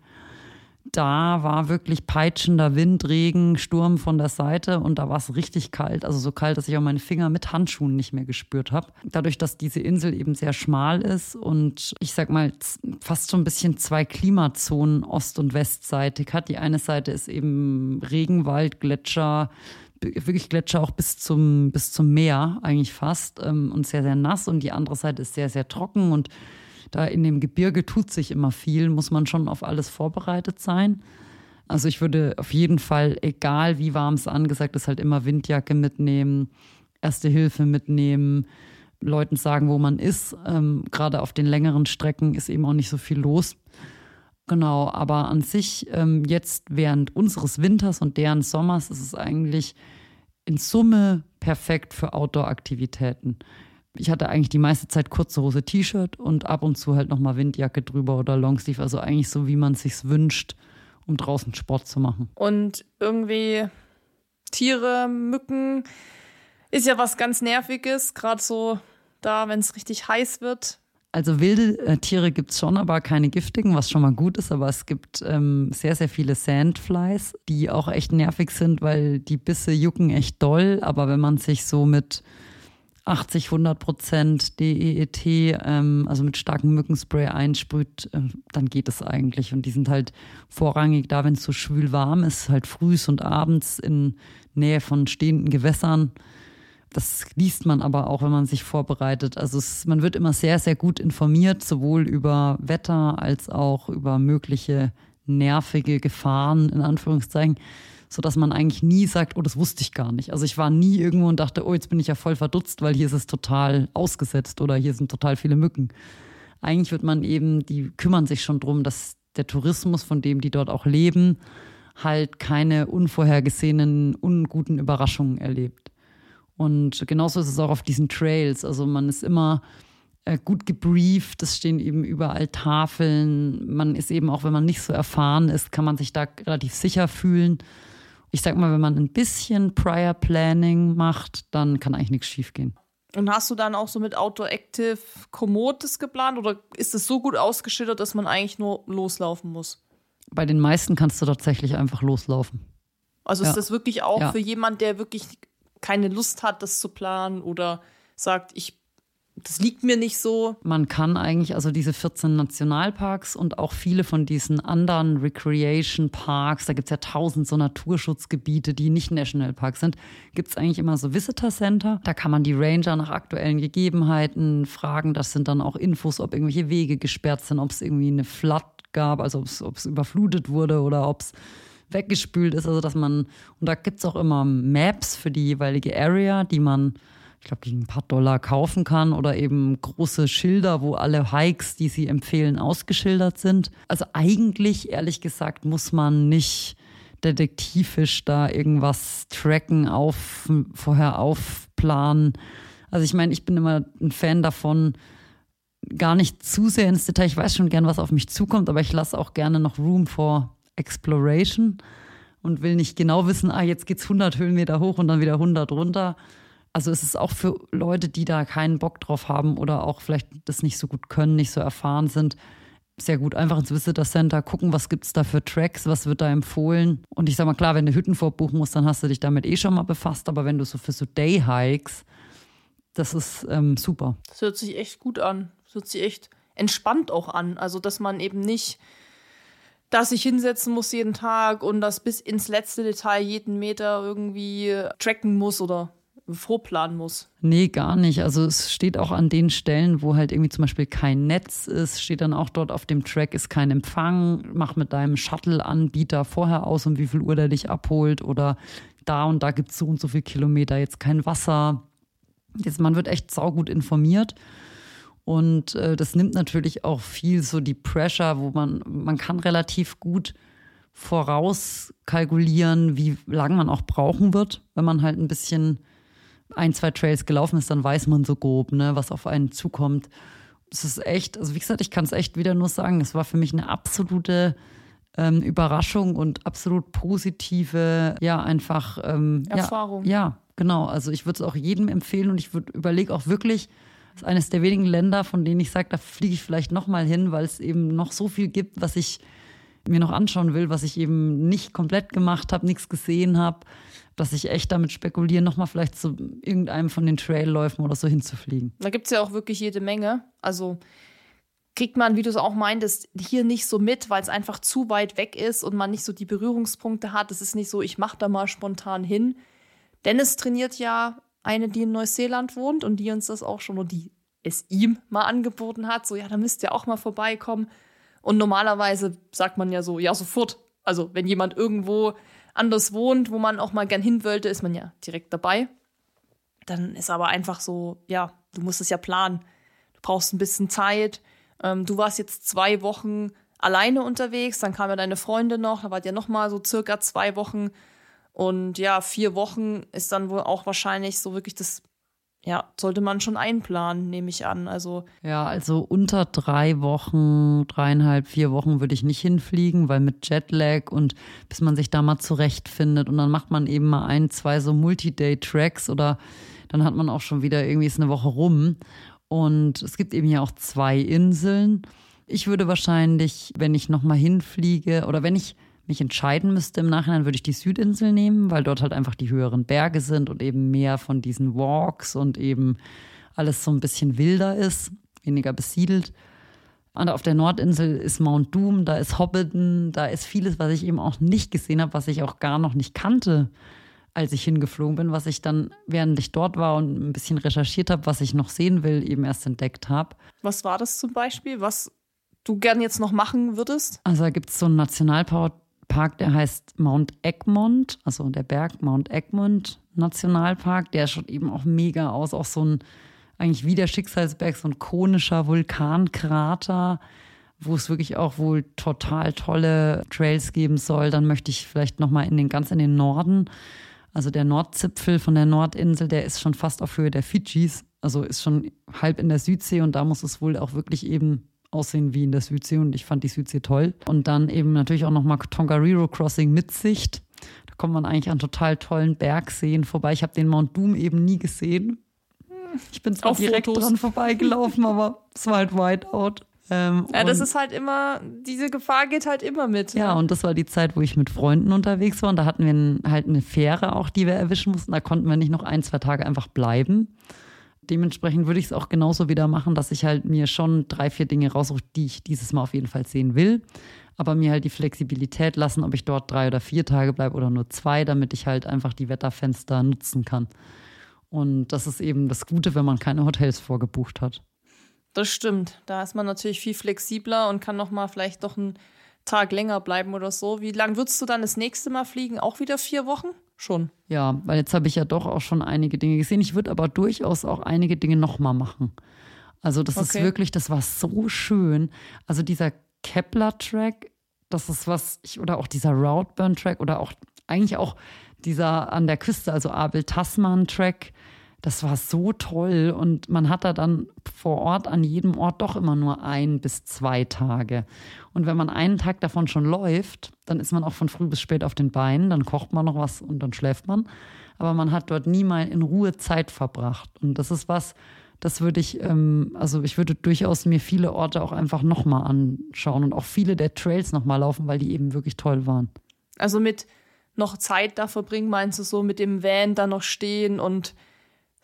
da war wirklich peitschender Wind, Regen, Sturm von der Seite und da war es richtig kalt. Also so kalt, dass ich auch meine Finger mit Handschuhen nicht mehr gespürt habe. Dadurch, dass diese Insel eben sehr schmal ist und ich sag mal fast so ein bisschen zwei Klimazonen ost- und westseitig hat. Die eine Seite ist eben Regenwald, Gletscher, wirklich Gletscher auch bis zum, bis zum Meer eigentlich fast ähm, und sehr, sehr nass und die andere Seite ist sehr, sehr trocken und da in dem Gebirge tut sich immer viel, muss man schon auf alles vorbereitet sein. Also ich würde auf jeden Fall, egal wie warm es angesagt ist, halt immer Windjacke mitnehmen, Erste Hilfe mitnehmen, Leuten sagen, wo man ist. Ähm, Gerade auf den längeren Strecken ist eben auch nicht so viel los. Genau, aber an sich ähm, jetzt während unseres Winters und deren Sommers ist es eigentlich in Summe perfekt für Outdoor-Aktivitäten ich hatte eigentlich die meiste Zeit kurze Hose, T-Shirt und ab und zu halt nochmal Windjacke drüber oder Longsleeve. Also eigentlich so, wie man es sich wünscht, um draußen Sport zu machen. Und irgendwie Tiere, Mücken ist ja was ganz Nerviges, gerade so da, wenn es richtig heiß wird. Also wilde äh, Tiere gibt es schon, aber keine giftigen, was schon mal gut ist. Aber es gibt ähm, sehr, sehr viele Sandflies, die auch echt nervig sind, weil die Bisse jucken echt doll. Aber wenn man sich so mit 80, 100 Prozent DEET, ähm, also mit starkem Mückenspray einsprüht, äh, dann geht es eigentlich. Und die sind halt vorrangig da, wenn es so schwül warm ist, halt frühs und abends in Nähe von stehenden Gewässern. Das liest man aber auch, wenn man sich vorbereitet. Also es, man wird immer sehr, sehr gut informiert, sowohl über Wetter als auch über mögliche nervige Gefahren, in Anführungszeichen sodass man eigentlich nie sagt, oh, das wusste ich gar nicht. Also ich war nie irgendwo und dachte, oh, jetzt bin ich ja voll verdutzt, weil hier ist es total ausgesetzt oder hier sind total viele Mücken. Eigentlich wird man eben, die kümmern sich schon drum, dass der Tourismus, von dem die dort auch leben, halt keine unvorhergesehenen, unguten Überraschungen erlebt. Und genauso ist es auch auf diesen Trails. Also man ist immer äh, gut gebrieft, es stehen eben überall Tafeln. Man ist eben auch, wenn man nicht so erfahren ist, kann man sich da relativ sicher fühlen ich sag mal, wenn man ein bisschen Prior Planning macht, dann kann eigentlich nichts schiefgehen. Und hast du dann auch so mit Outdoor Active Komoot geplant oder ist es so gut ausgeschildert, dass man eigentlich nur loslaufen muss? Bei den meisten kannst du tatsächlich einfach loslaufen. Also ja. ist das wirklich auch ja. für jemand, der wirklich keine Lust hat, das zu planen oder sagt, ich das liegt mir nicht so. Man kann eigentlich also diese 14 Nationalparks und auch viele von diesen anderen Recreation Parks, da gibt es ja tausend so Naturschutzgebiete, die nicht Nationalparks sind, gibt es eigentlich immer so Visitor Center. Da kann man die Ranger nach aktuellen Gegebenheiten fragen. Das sind dann auch Infos, ob irgendwelche Wege gesperrt sind, ob es irgendwie eine Flood gab, also ob es überflutet wurde oder ob es weggespült ist. Also dass man, und da gibt es auch immer Maps für die jeweilige Area, die man ich glaube, gegen ein paar Dollar kaufen kann oder eben große Schilder, wo alle Hikes, die sie empfehlen, ausgeschildert sind. Also eigentlich, ehrlich gesagt, muss man nicht detektivisch da irgendwas tracken, auf, vorher aufplanen. Also ich meine, ich bin immer ein Fan davon, gar nicht zu sehr ins Detail. Ich weiß schon gern, was auf mich zukommt, aber ich lasse auch gerne noch Room for Exploration und will nicht genau wissen, ah, jetzt geht's 100 Höhenmeter hoch und dann wieder 100 runter also es ist auch für Leute, die da keinen Bock drauf haben oder auch vielleicht das nicht so gut können, nicht so erfahren sind, sehr gut. Einfach ins Visitor Center gucken, was gibt es da für Tracks, was wird da empfohlen. Und ich sag mal, klar, wenn du Hütten vorbuchen musst, dann hast du dich damit eh schon mal befasst. Aber wenn du so für so Day-Hikes, das ist ähm, super. Das hört sich echt gut an. Das hört sich echt entspannt auch an. Also, dass man eben nicht dass ich hinsetzen muss jeden Tag und das bis ins letzte Detail jeden Meter irgendwie tracken muss oder vorplanen muss. Nee, gar nicht. Also es steht auch an den Stellen, wo halt irgendwie zum Beispiel kein Netz ist, steht dann auch dort auf dem Track ist kein Empfang. Mach mit deinem Shuttle-Anbieter vorher aus, um wie viel Uhr der dich abholt oder da und da gibt es so und so viel Kilometer, jetzt kein Wasser. Jetzt, man wird echt saugut informiert. Und äh, das nimmt natürlich auch viel so die Pressure, wo man, man kann relativ gut vorauskalkulieren, wie lange man auch brauchen wird. Wenn man halt ein bisschen ein, zwei Trails gelaufen ist, dann weiß man so grob, ne, was auf einen zukommt. Es ist echt, also wie gesagt, ich kann es echt wieder nur sagen, es war für mich eine absolute ähm, Überraschung und absolut positive, ja, einfach ähm, Erfahrung. Ja, ja, genau. Also ich würde es auch jedem empfehlen und ich überlege auch wirklich, ist eines der wenigen Länder, von denen ich sage, da fliege ich vielleicht nochmal hin, weil es eben noch so viel gibt, was ich mir noch anschauen will, was ich eben nicht komplett gemacht habe, nichts gesehen habe, dass ich echt damit spekuliere, nochmal vielleicht zu irgendeinem von den Trailläufen oder so hinzufliegen. Da gibt es ja auch wirklich jede Menge. Also kriegt man, wie du es auch meintest, hier nicht so mit, weil es einfach zu weit weg ist und man nicht so die Berührungspunkte hat. Es ist nicht so, ich mache da mal spontan hin. Dennis trainiert ja eine, die in Neuseeland wohnt und die uns das auch schon, und die es ihm mal angeboten hat. So, ja, da müsst ihr auch mal vorbeikommen. Und normalerweise sagt man ja so, ja, sofort. Also, wenn jemand irgendwo anders wohnt, wo man auch mal gern hin wollte, ist man ja direkt dabei. Dann ist aber einfach so, ja, du musst es ja planen. Du brauchst ein bisschen Zeit. Ähm, du warst jetzt zwei Wochen alleine unterwegs, dann kam ja deine Freundin noch, da wart ihr noch mal so circa zwei Wochen. Und ja, vier Wochen ist dann wohl auch wahrscheinlich so wirklich das ja, sollte man schon einplanen, nehme ich an. Also ja, also unter drei Wochen, dreieinhalb, vier Wochen würde ich nicht hinfliegen, weil mit Jetlag und bis man sich da mal zurechtfindet und dann macht man eben mal ein, zwei so Multi-Day-Tracks oder dann hat man auch schon wieder irgendwie ist eine Woche rum. Und es gibt eben ja auch zwei Inseln. Ich würde wahrscheinlich, wenn ich nochmal hinfliege oder wenn ich mich entscheiden müsste im Nachhinein, würde ich die Südinsel nehmen, weil dort halt einfach die höheren Berge sind und eben mehr von diesen Walks und eben alles so ein bisschen wilder ist, weniger besiedelt. Und auf der Nordinsel ist Mount Doom, da ist Hobbiton, da ist vieles, was ich eben auch nicht gesehen habe, was ich auch gar noch nicht kannte, als ich hingeflogen bin, was ich dann, während ich dort war und ein bisschen recherchiert habe, was ich noch sehen will, eben erst entdeckt habe. Was war das zum Beispiel? Was du gern jetzt noch machen würdest? Also da gibt es so einen Nationalpark, Park, der heißt Mount Egmont, also der Berg Mount Egmont Nationalpark. Der schaut eben auch mega aus, auch so ein, eigentlich wie der Schicksalsberg, so ein konischer Vulkankrater, wo es wirklich auch wohl total tolle Trails geben soll. Dann möchte ich vielleicht nochmal in den, ganz in den Norden. Also der Nordzipfel von der Nordinsel, der ist schon fast auf Höhe der Fidschis. Also ist schon halb in der Südsee und da muss es wohl auch wirklich eben aussehen wie in der Südsee und ich fand die Südsee toll. Und dann eben natürlich auch nochmal Tongariro Crossing mit Sicht. Da kommt man eigentlich an total tollen Bergseen vorbei. Ich habe den Mount Doom eben nie gesehen. Ich bin zwar Auf direkt Fotos. dran vorbeigelaufen, aber es war halt Whiteout. Ähm, ja, das ist halt immer, diese Gefahr geht halt immer mit. Ja, ja, und das war die Zeit, wo ich mit Freunden unterwegs war und da hatten wir halt eine Fähre auch, die wir erwischen mussten. Da konnten wir nicht noch ein, zwei Tage einfach bleiben dementsprechend würde ich es auch genauso wieder machen, dass ich halt mir schon drei, vier Dinge raussuche, die ich dieses Mal auf jeden Fall sehen will. Aber mir halt die Flexibilität lassen, ob ich dort drei oder vier Tage bleibe oder nur zwei, damit ich halt einfach die Wetterfenster nutzen kann. Und das ist eben das Gute, wenn man keine Hotels vorgebucht hat. Das stimmt. Da ist man natürlich viel flexibler und kann noch mal vielleicht doch einen Tag länger bleiben oder so. Wie lange würdest du dann das nächste Mal fliegen? Auch wieder vier Wochen? Schon. Ja, weil jetzt habe ich ja doch auch schon einige Dinge gesehen. Ich würde aber durchaus auch einige Dinge nochmal machen. Also das okay. ist wirklich, das war so schön. Also dieser Kepler-Track, das ist was, ich, oder auch dieser Routburn-Track oder auch eigentlich auch dieser an der Küste, also Abel-Tasman-Track, das war so toll und man hat da dann vor Ort an jedem Ort doch immer nur ein bis zwei Tage. Und wenn man einen Tag davon schon läuft, dann ist man auch von früh bis spät auf den Beinen, dann kocht man noch was und dann schläft man. Aber man hat dort nie mal in Ruhe Zeit verbracht. Und das ist was, das würde ich, ähm, also ich würde durchaus mir viele Orte auch einfach nochmal anschauen und auch viele der Trails nochmal laufen, weil die eben wirklich toll waren. Also mit noch Zeit da verbringen, meinst du so, mit dem Van da noch stehen und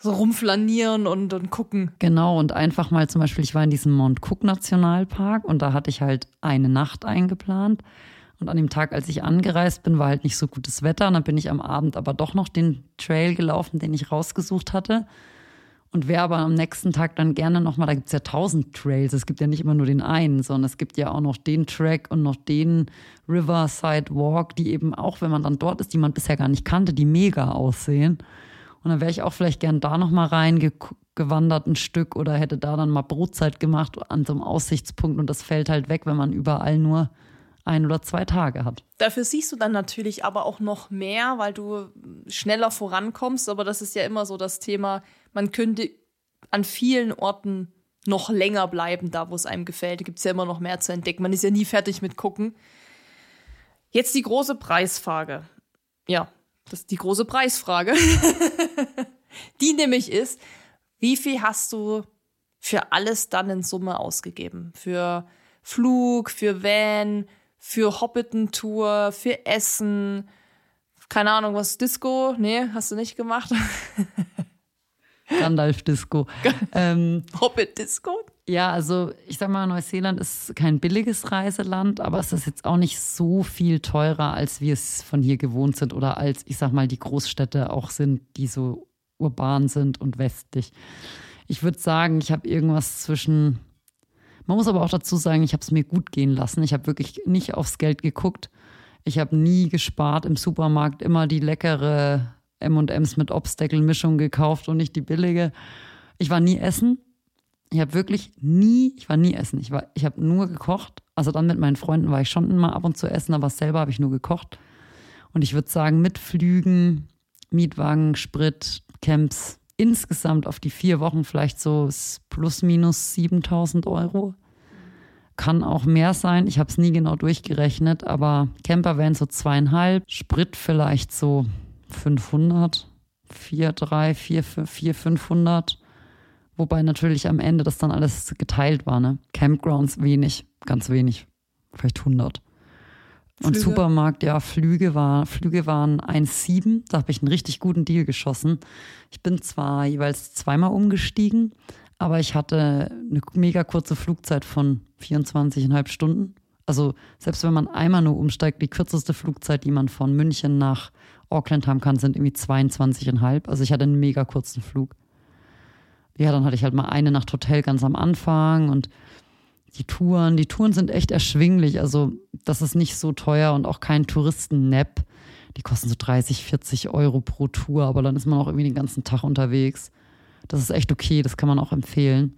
so rumflanieren und, und gucken. Genau, und einfach mal zum Beispiel, ich war in diesem Mount Cook Nationalpark und da hatte ich halt eine Nacht eingeplant. Und an dem Tag, als ich angereist bin, war halt nicht so gutes Wetter. Und dann bin ich am Abend aber doch noch den Trail gelaufen, den ich rausgesucht hatte. Und wer aber am nächsten Tag dann gerne nochmal, da gibt es ja tausend Trails, es gibt ja nicht immer nur den einen, sondern es gibt ja auch noch den Track und noch den Riverside Walk, die eben auch, wenn man dann dort ist, die man bisher gar nicht kannte, die mega aussehen. Und dann wäre ich auch vielleicht gern da nochmal reingewandert ein Stück oder hätte da dann mal Brotzeit gemacht an so einem Aussichtspunkt und das fällt halt weg, wenn man überall nur ein oder zwei Tage hat. Dafür siehst du dann natürlich aber auch noch mehr, weil du schneller vorankommst. Aber das ist ja immer so das Thema, man könnte an vielen Orten noch länger bleiben, da wo es einem gefällt. Da gibt es ja immer noch mehr zu entdecken. Man ist ja nie fertig mit gucken. Jetzt die große Preisfrage. Ja, das ist die große Preisfrage. die nämlich ist, wie viel hast du für alles dann in Summe ausgegeben? Für Flug, für Van, für Hobbiton-Tour, für Essen, keine Ahnung, was, Disco? Nee, hast du nicht gemacht? Gandalf Disco. ähm, Hobbit Disco? Ja, also ich sag mal, Neuseeland ist kein billiges Reiseland, aber es ist jetzt auch nicht so viel teurer, als wir es von hier gewohnt sind oder als, ich sag mal, die Großstädte auch sind, die so urban sind und westlich. Ich würde sagen, ich habe irgendwas zwischen. Man muss aber auch dazu sagen, ich habe es mir gut gehen lassen. Ich habe wirklich nicht aufs Geld geguckt. Ich habe nie gespart im Supermarkt, immer die leckere M&M's mit Obstacle-Mischung gekauft und nicht die billige. Ich war nie essen. Ich habe wirklich nie, ich war nie essen. Ich, ich habe nur gekocht. Also dann mit meinen Freunden war ich schon immer ab und zu essen, aber selber habe ich nur gekocht. Und ich würde sagen, mit Flügen, Mietwagen, Sprit, Camps, insgesamt auf die vier Wochen vielleicht so plus minus 7000 Euro. Kann auch mehr sein. Ich habe es nie genau durchgerechnet, aber Camper wären so zweieinhalb, Sprit vielleicht so 500, 4, 3, 4, 4, 500. Wobei natürlich am Ende das dann alles geteilt war. Ne? Campgrounds wenig, ganz wenig, vielleicht 100. Und Flüge. Supermarkt, ja, Flüge, war, Flüge waren 1,7. Da habe ich einen richtig guten Deal geschossen. Ich bin zwar jeweils zweimal umgestiegen, aber ich hatte eine mega kurze Flugzeit von 24,5 Stunden. Also selbst wenn man einmal nur umsteigt, die kürzeste Flugzeit, die man von München nach Auckland haben kann, sind irgendwie 22,5. Also ich hatte einen mega kurzen Flug. Ja, dann hatte ich halt mal eine Nacht Hotel ganz am Anfang und die Touren, die Touren sind echt erschwinglich. Also das ist nicht so teuer und auch kein Touristen-Nap. Die kosten so 30, 40 Euro pro Tour, aber dann ist man auch irgendwie den ganzen Tag unterwegs. Das ist echt okay, das kann man auch empfehlen.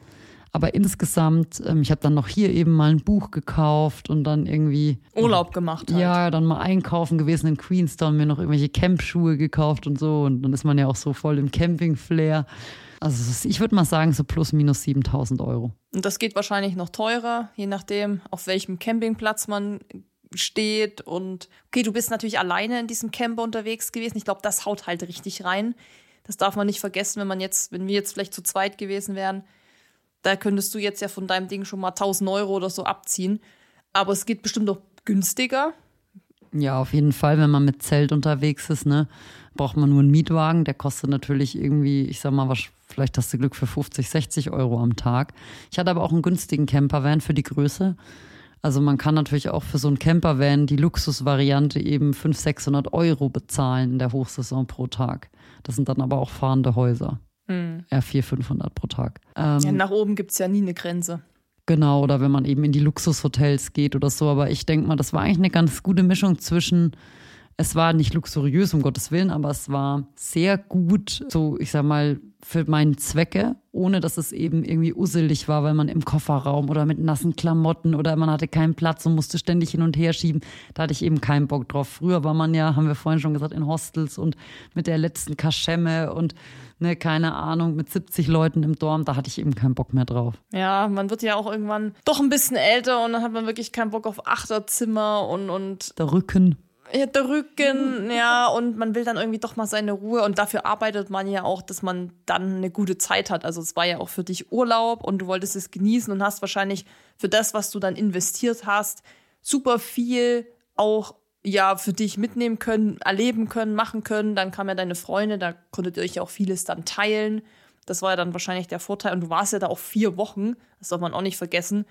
Aber insgesamt, ähm, ich habe dann noch hier eben mal ein Buch gekauft und dann irgendwie. Urlaub gemacht. Halt. Ja, dann mal einkaufen gewesen in Queenstown, mir noch irgendwelche Campschuhe gekauft und so. Und dann ist man ja auch so voll im Camping-Flair. Also ich würde mal sagen, so plus minus 7000 Euro. Und das geht wahrscheinlich noch teurer, je nachdem, auf welchem Campingplatz man steht. Und okay, du bist natürlich alleine in diesem Camper unterwegs gewesen. Ich glaube, das haut halt richtig rein. Das darf man nicht vergessen, wenn man jetzt, wenn wir jetzt vielleicht zu zweit gewesen wären da könntest du jetzt ja von deinem Ding schon mal 1000 Euro oder so abziehen. Aber es geht bestimmt auch günstiger. Ja, auf jeden Fall, wenn man mit Zelt unterwegs ist, ne, braucht man nur einen Mietwagen. Der kostet natürlich irgendwie, ich sag mal, was, vielleicht hast du Glück für 50, 60 Euro am Tag. Ich hatte aber auch einen günstigen Campervan für die Größe. Also man kann natürlich auch für so einen Campervan die Luxusvariante eben 500, 600 Euro bezahlen in der Hochsaison pro Tag. Das sind dann aber auch fahrende Häuser. Mhm. Ja, 400, 500 pro Tag. Ähm, ja, nach oben gibt es ja nie eine Grenze. Genau, oder wenn man eben in die Luxushotels geht oder so. Aber ich denke mal, das war eigentlich eine ganz gute Mischung zwischen, es war nicht luxuriös, um Gottes Willen, aber es war sehr gut, so ich sag mal, für meine Zwecke, ohne dass es eben irgendwie usselig war, weil man im Kofferraum oder mit nassen Klamotten oder man hatte keinen Platz und musste ständig hin und her schieben. Da hatte ich eben keinen Bock drauf. Früher war man ja, haben wir vorhin schon gesagt, in Hostels und mit der letzten Kaschemme und ne, keine Ahnung, mit 70 Leuten im Dorm, da hatte ich eben keinen Bock mehr drauf. Ja, man wird ja auch irgendwann doch ein bisschen älter und dann hat man wirklich keinen Bock auf Achterzimmer und, und der Rücken. Ja, der Rücken, ja, und man will dann irgendwie doch mal seine Ruhe und dafür arbeitet man ja auch, dass man dann eine gute Zeit hat. Also es war ja auch für dich Urlaub und du wolltest es genießen und hast wahrscheinlich für das, was du dann investiert hast, super viel auch ja für dich mitnehmen können, erleben können, machen können. Dann kamen ja deine Freunde, da konntet ihr euch ja auch vieles dann teilen. Das war ja dann wahrscheinlich der Vorteil. Und du warst ja da auch vier Wochen, das darf man auch nicht vergessen.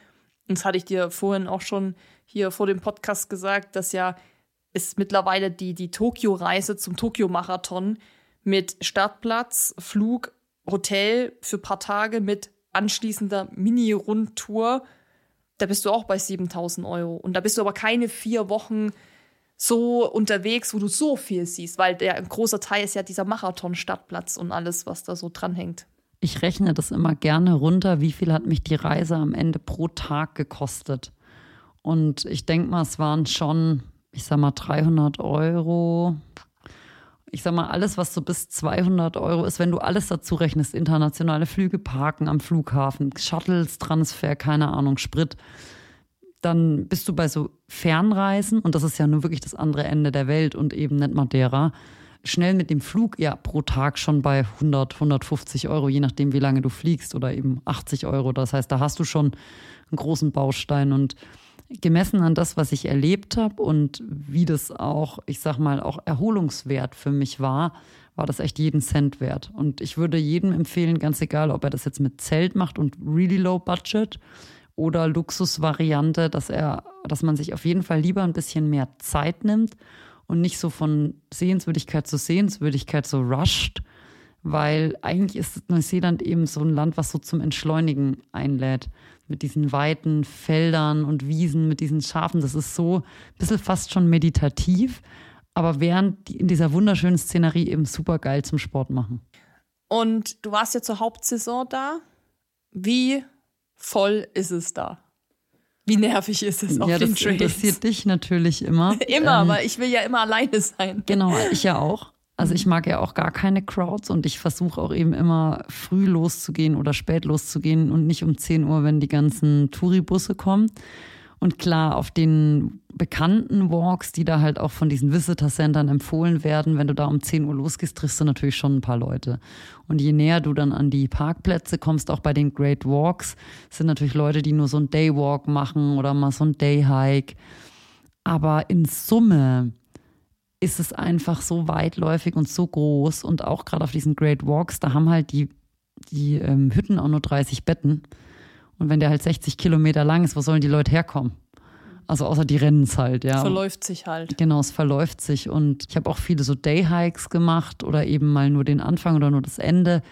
das hatte ich dir vorhin auch schon hier vor dem Podcast gesagt, dass ja ist mittlerweile die, die Tokio-Reise zum Tokio-Marathon mit Startplatz, Flug, Hotel für ein paar Tage mit anschließender Mini-Rundtour. Da bist du auch bei 7000 Euro. Und da bist du aber keine vier Wochen so unterwegs, wo du so viel siehst, weil der ein großer Teil ist ja dieser Marathon-Startplatz und alles, was da so dranhängt. Ich rechne das immer gerne runter, wie viel hat mich die Reise am Ende pro Tag gekostet. Und ich denke mal, es waren schon, ich sag mal, 300 Euro. Ich sag mal, alles, was so bis 200 Euro ist, wenn du alles dazu rechnest, internationale Flüge, Parken am Flughafen, Shuttles, Transfer, keine Ahnung, Sprit, dann bist du bei so Fernreisen, und das ist ja nur wirklich das andere Ende der Welt und eben nicht Madeira, schnell mit dem Flug ja pro Tag schon bei 100, 150 Euro, je nachdem, wie lange du fliegst oder eben 80 Euro. Das heißt, da hast du schon einen großen Baustein und gemessen an das, was ich erlebt habe und wie das auch, ich sag mal, auch erholungswert für mich war, war das echt jeden Cent wert. Und ich würde jedem empfehlen, ganz egal, ob er das jetzt mit Zelt macht und really low budget oder Luxusvariante, dass er, dass man sich auf jeden Fall lieber ein bisschen mehr Zeit nimmt und nicht so von Sehenswürdigkeit zu Sehenswürdigkeit so rusht, weil eigentlich ist Neuseeland eben so ein Land, was so zum Entschleunigen einlädt. Mit diesen weiten Feldern und Wiesen, mit diesen Schafen. Das ist so ein bisschen fast schon meditativ, aber während die in dieser wunderschönen Szenerie eben super geil zum Sport machen. Und du warst ja zur Hauptsaison da. Wie voll ist es da? Wie nervig ist es auf ja, den das Trails? interessiert dich natürlich immer. immer, Ähm, aber ich will ja immer alleine sein. Genau, ich ja auch. Also ich mag ja auch gar keine Crowds und ich versuche auch eben immer früh loszugehen oder spät loszugehen und nicht um 10 Uhr, wenn die ganzen Touribusse kommen. Und klar, auf den bekannten Walks, die da halt auch von diesen Visitor-Centern empfohlen werden, wenn du da um 10 Uhr losgehst, triffst du natürlich schon ein paar Leute. Und je näher du dann an die Parkplätze kommst, auch bei den Great Walks, sind natürlich Leute, die nur so ein Daywalk machen oder mal so ein Dayhike. Aber in Summe ist es einfach so weitläufig und so groß und auch gerade auf diesen Great Walks, da haben halt die, die ähm, Hütten auch nur 30 Betten. Und wenn der halt 60 Kilometer lang ist, wo sollen die Leute herkommen? Also außer die rennen es halt, ja. Verläuft sich halt. Genau, es verläuft sich. Und ich habe auch viele so Dayhikes gemacht oder eben mal nur den Anfang oder nur das Ende.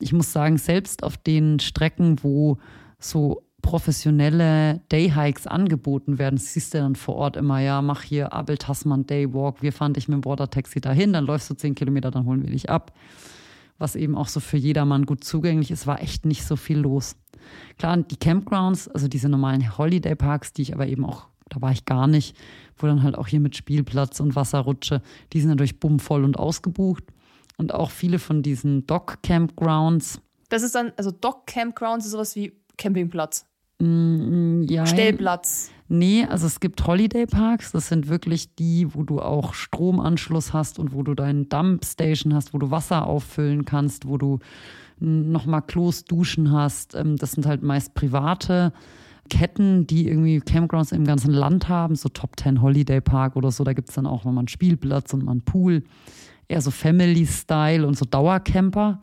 Ich muss sagen, selbst auf den Strecken, wo so professionelle Dayhikes angeboten werden, das siehst du dann vor Ort immer, ja, mach hier Abel Tasman Daywalk, wir fahren dich mit dem Water-Taxi dahin, dann läufst du 10 Kilometer, dann holen wir dich ab. Was eben auch so für jedermann gut zugänglich ist, war echt nicht so viel los. Klar, die Campgrounds, also diese normalen Holiday-Parks, die ich aber eben auch, da war ich gar nicht, wo dann halt auch hier mit Spielplatz und Wasserrutsche, die sind natürlich bummvoll und ausgebucht. Und auch viele von diesen Dock-Campgrounds, Das ist dann, also Dock-Campgrounds ist sowas wie Campingplatz, mm, ja, Stellplatz. Nee, also es gibt Holiday Parks, das sind wirklich die, wo du auch Stromanschluss hast und wo du deinen Dumpstation hast, wo du Wasser auffüllen kannst, wo du nochmal Klos, Duschen hast. Ähm, Das sind halt meist private Ketten, die irgendwie Campgrounds im ganzen Land haben, so Top 10 Holiday Park oder so. Da gibt es dann auch nochmal einen Spielplatz und mal einen Pool. Eher so Family-Style und so Dauercamper.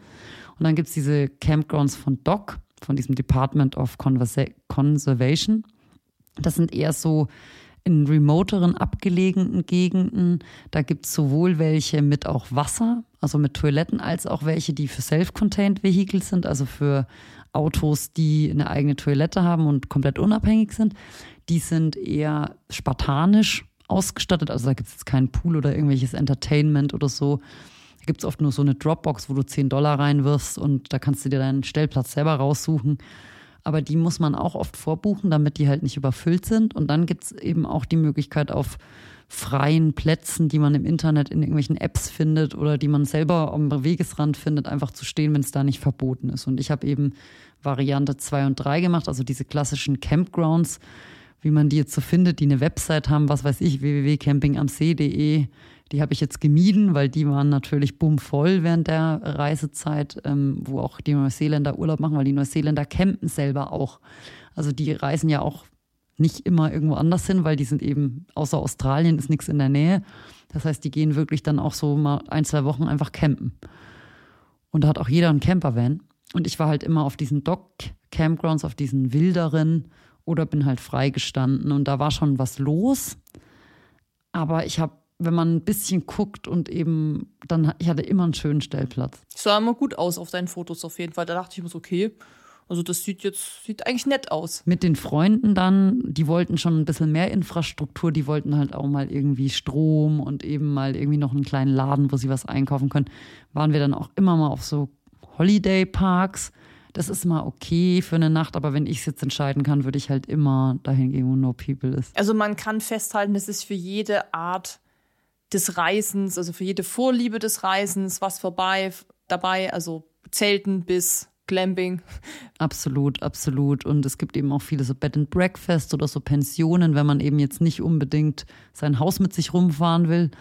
Und dann gibt es diese Campgrounds von DOC, von diesem Department of Conversa Conservation. Das sind eher so in remoteren, abgelegenen Gegenden. Da gibt es sowohl welche mit auch Wasser, also mit Toiletten, als auch welche, die für Self-Contained Vehicles sind, also für Autos, die eine eigene Toilette haben und komplett unabhängig sind. Die sind eher spartanisch ausgestattet. Also da gibt es jetzt keinen Pool oder irgendwelches Entertainment oder so. Da gibt es oft nur so eine Dropbox, wo du 10 Dollar reinwirfst und da kannst du dir deinen Stellplatz selber raussuchen. Aber die muss man auch oft vorbuchen, damit die halt nicht überfüllt sind. Und dann gibt es eben auch die Möglichkeit auf freien Plätzen, die man im Internet in irgendwelchen Apps findet oder die man selber am Wegesrand findet, einfach zu stehen, wenn es da nicht verboten ist. Und ich habe eben Variante 2 und 3 gemacht, also diese klassischen Campgrounds, wie man die jetzt so findet, die eine Website haben, was weiß ich, www.campingamsee.de. Die habe ich jetzt gemieden, weil die waren natürlich bummvoll während der Reisezeit, ähm, wo auch die Neuseeländer Urlaub machen, weil die Neuseeländer campen selber auch. Also die reisen ja auch nicht immer irgendwo anders hin, weil die sind eben, außer Australien ist nichts in der Nähe. Das heißt, die gehen wirklich dann auch so mal ein, zwei Wochen einfach campen. Und da hat auch jeder einen Campervan. Und ich war halt immer auf diesen Dock-Campgrounds, auf diesen wilderen oder bin halt freigestanden und da war schon was los. Aber ich habe, wenn man ein bisschen guckt und eben, dann, ich hatte immer einen schönen Stellplatz. Sah immer gut aus auf deinen Fotos auf jeden Fall. Da dachte ich mir so, okay, also das sieht jetzt, sieht eigentlich nett aus. Mit den Freunden dann, die wollten schon ein bisschen mehr Infrastruktur, die wollten halt auch mal irgendwie Strom und eben mal irgendwie noch einen kleinen Laden, wo sie was einkaufen können. Waren wir dann auch immer mal auf so Holiday Parks. Das ist mal okay für eine Nacht, aber wenn ich es jetzt entscheiden kann, würde ich halt immer dahin gehen, wo no people ist. Also man kann festhalten, es ist für jede Art des Reisens, also für jede Vorliebe des Reisens was vorbei dabei, also Zelten bis Glamping. Absolut, absolut. Und es gibt eben auch viele so Bed and Breakfast oder so Pensionen, wenn man eben jetzt nicht unbedingt sein Haus mit sich rumfahren will.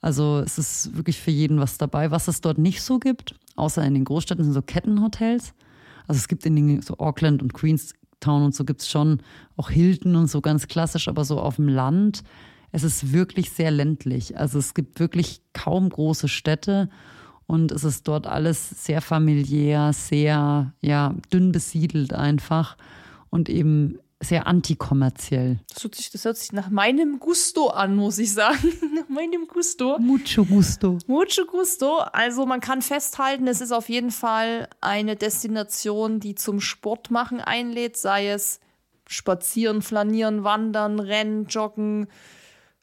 Also es ist wirklich für jeden was dabei. Was es dort nicht so gibt, außer in den Großstädten, sind so Kettenhotels. Also es gibt in den so Auckland und Queenstown und so gibt es schon auch Hilton und so ganz klassisch, aber so auf dem Land. Es ist wirklich sehr ländlich. Also es gibt wirklich kaum große Städte und es ist dort alles sehr familiär, sehr ja, dünn besiedelt einfach und eben sehr antikommerziell. Das hört, sich, das hört sich nach meinem Gusto an, muss ich sagen. nach meinem Gusto. Mucho Gusto. Mucho Gusto. Also man kann festhalten, es ist auf jeden Fall eine Destination, die zum Sportmachen einlädt, sei es spazieren, flanieren, wandern, rennen, joggen,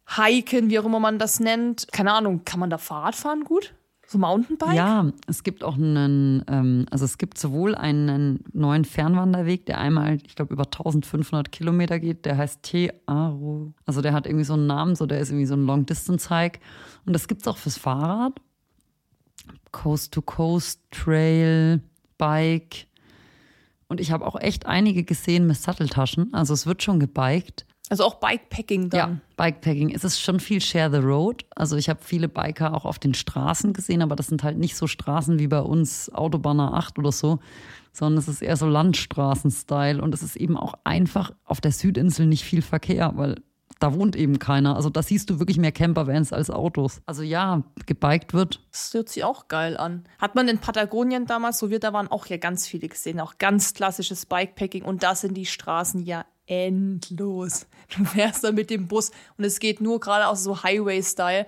hiken, wie auch immer man das nennt. Keine Ahnung, kann man da Fahrrad fahren gut? So Mountainbike? Ja, es gibt auch einen, ähm, also es gibt sowohl einen neuen Fernwanderweg, der einmal, ich glaube, über 1500 Kilometer geht, der heißt Te-Aro. Also der hat irgendwie so einen Namen, so der ist irgendwie so ein Long-Distance-Hike. Und das gibt es auch fürs Fahrrad. Coast-to-Coast, Trail, Bike. Und ich habe auch echt einige gesehen mit Satteltaschen. Also es wird schon gebiked. Also auch Bikepacking dann. Ja, Bikepacking. Es ist schon viel Share the Road. Also ich habe viele Biker auch auf den Straßen gesehen, aber das sind halt nicht so Straßen wie bei uns Autobahn 8 oder so, sondern es ist eher so Landstraßen-Style und es ist eben auch einfach auf der Südinsel nicht viel Verkehr, weil da wohnt eben keiner. Also da siehst du wirklich mehr Campervans als Autos. Also ja, gebiked wird. Das hört sich auch geil an. Hat man in Patagonien damals, so wir da waren, auch ja ganz viele gesehen. Auch ganz klassisches Bikepacking. Und da sind die Straßen ja endlos. Du fährst da mit dem Bus und es geht nur gerade aus so Highway-Style.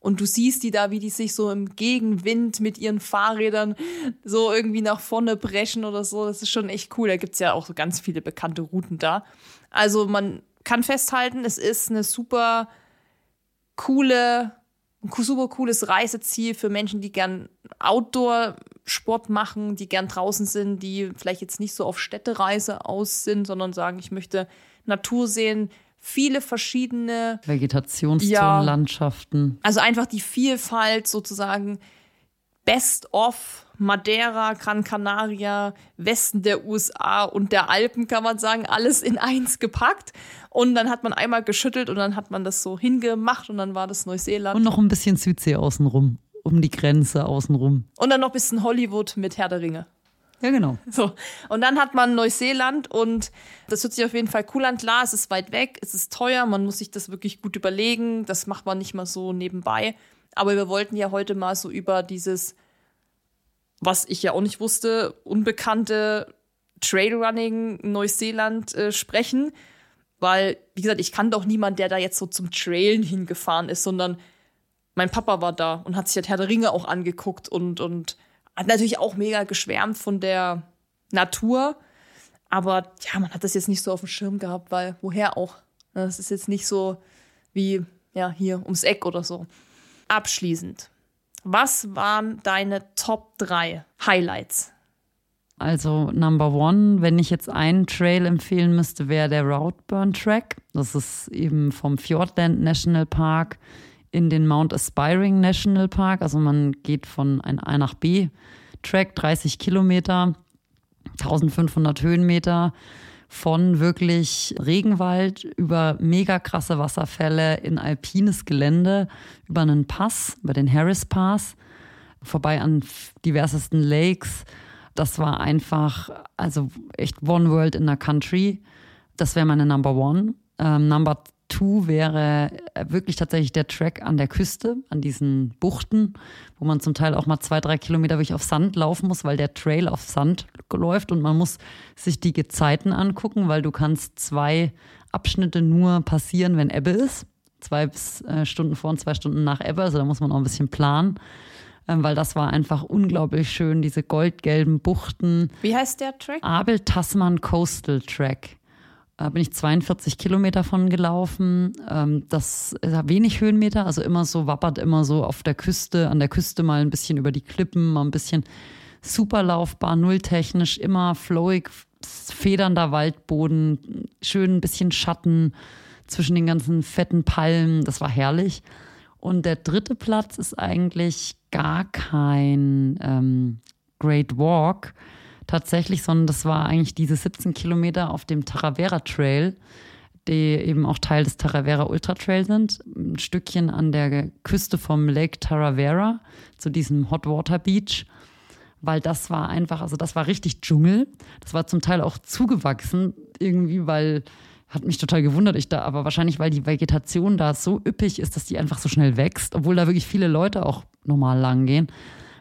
Und du siehst die da, wie die sich so im Gegenwind mit ihren Fahrrädern so irgendwie nach vorne brechen oder so. Das ist schon echt cool. Da gibt's ja auch so ganz viele bekannte Routen da. Also man kann festhalten, es ist eine super coole, ein super cooles Reiseziel für Menschen, die gern Outdoor-Sport machen, die gern draußen sind, die vielleicht jetzt nicht so auf Städtereise aus sind, sondern sagen, ich möchte Natur sehen, viele verschiedene Vegetationszonen, Ja. Also einfach die Vielfalt sozusagen Best of Madeira, Gran Canaria, Westen der USA und der Alpen, kann man sagen, alles in eins gepackt. Und dann hat man einmal geschüttelt und dann hat man das so hingemacht und dann war das Neuseeland. Und noch ein bisschen Südsee außenrum, um die Grenze außenrum. Und dann noch ein bisschen Hollywood mit Herr der Ringe. Ja, genau. So. Und dann hat man Neuseeland und das hört sich auf jeden Fall cool an. Klar, es ist weit weg, es ist teuer, man muss sich das wirklich gut überlegen. Das macht man nicht mal so nebenbei. Aber wir wollten ja heute mal so über dieses, was ich ja auch nicht wusste, unbekannte Trailrunning Neuseeland äh, sprechen. Weil, wie gesagt, ich kann doch niemand, der da jetzt so zum Trailen hingefahren ist, sondern mein Papa war da und hat sich halt Herr der Ringe auch angeguckt und, und hat natürlich auch mega geschwärmt von der Natur. Aber ja, man hat das jetzt nicht so auf dem Schirm gehabt, weil woher auch? Ne, Das ist jetzt nicht so wie, ja, hier ums Eck oder so. Abschließend. Was waren deine Top 3 Highlights? Also Number One, wenn ich jetzt einen Trail empfehlen müsste, wäre der Routburn Track. Das ist eben vom Fjordland National Park in den Mount Aspiring National Park. Also man geht von ein A nach B Track, 30 Kilometer, 1500 Höhenmeter von wirklich Regenwald über mega krasse Wasserfälle in alpines Gelände, über einen Pass, über den Harris Pass, vorbei an diversesten Lakes. Das war einfach, also echt One World in a Country. Das wäre meine Number One. Ähm, Number Two wäre äh, wirklich tatsächlich der Track an der Küste, an diesen Buchten, wo man zum Teil auch mal zwei, drei Kilometer wirklich auf Sand laufen muss, weil der Trail auf Sand läuft und man muss sich die Gezeiten angucken, weil du kannst zwei Abschnitte nur passieren, wenn Ebbe ist. Zwei äh, Stunden vor und zwei Stunden nach Ebbe, also da muss man auch ein bisschen planen ähm, weil das war einfach unglaublich schön, diese goldgelben Buchten. Wie heißt der Track? Abel Tasman Coastal Track. Da bin ich 42 Kilometer von gelaufen. Ähm, das ist wenig Höhenmeter, also immer so wappert immer so auf der Küste, an der Küste mal ein bisschen über die Klippen, mal ein bisschen super laufbar, nulltechnisch, immer flowig, federnder Waldboden, schön ein bisschen Schatten zwischen den ganzen fetten Palmen. Das war herrlich. Und der dritte Platz ist eigentlich gar kein ähm, Great Walk tatsächlich, sondern das war eigentlich diese 17 Kilometer auf dem Taravera Trail, die eben auch Teil des Taravera Ultra Trail sind. Ein Stückchen an der Küste vom Lake Taravera zu diesem Hot Water Beach weil das war einfach, also das war richtig Dschungel. Das war zum Teil auch zugewachsen irgendwie, weil hat mich total gewundert, ich da, aber wahrscheinlich, weil die Vegetation da so üppig ist, dass die einfach so schnell wächst, obwohl da wirklich viele Leute auch normal lang gehen.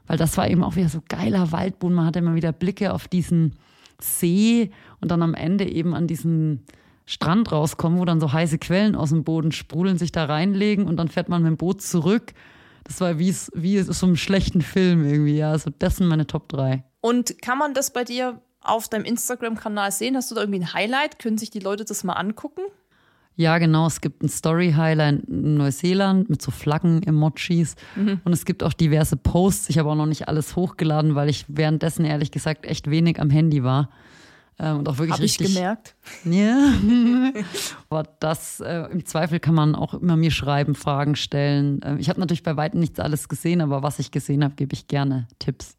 Weil das war eben auch wieder so geiler Waldboden. Man hatte immer wieder Blicke auf diesen See und dann am Ende eben an diesen Strand rauskommen, wo dann so heiße Quellen aus dem Boden sprudeln, sich da reinlegen und dann fährt man mit dem Boot zurück. Das war wie so einem schlechten Film irgendwie, ja. Also das sind meine Top 3. Und kann man das bei dir auf deinem Instagram-Kanal sehen? Hast du da irgendwie ein Highlight? Können sich die Leute das mal angucken? Ja, genau. Es gibt ein Story-Highlight in Neuseeland mit so Flaggen-Emojis. Mhm. Und es gibt auch diverse Posts. Ich habe auch noch nicht alles hochgeladen, weil ich währenddessen ehrlich gesagt echt wenig am Handy war. Ähm, und auch wirklich Hab richtig. ich gemerkt. Ja. Aber das, äh, im Zweifel kann man auch immer mir schreiben, Fragen stellen. Äh, ich habe natürlich bei weitem nichts alles gesehen, aber was ich gesehen habe, gebe ich gerne Tipps.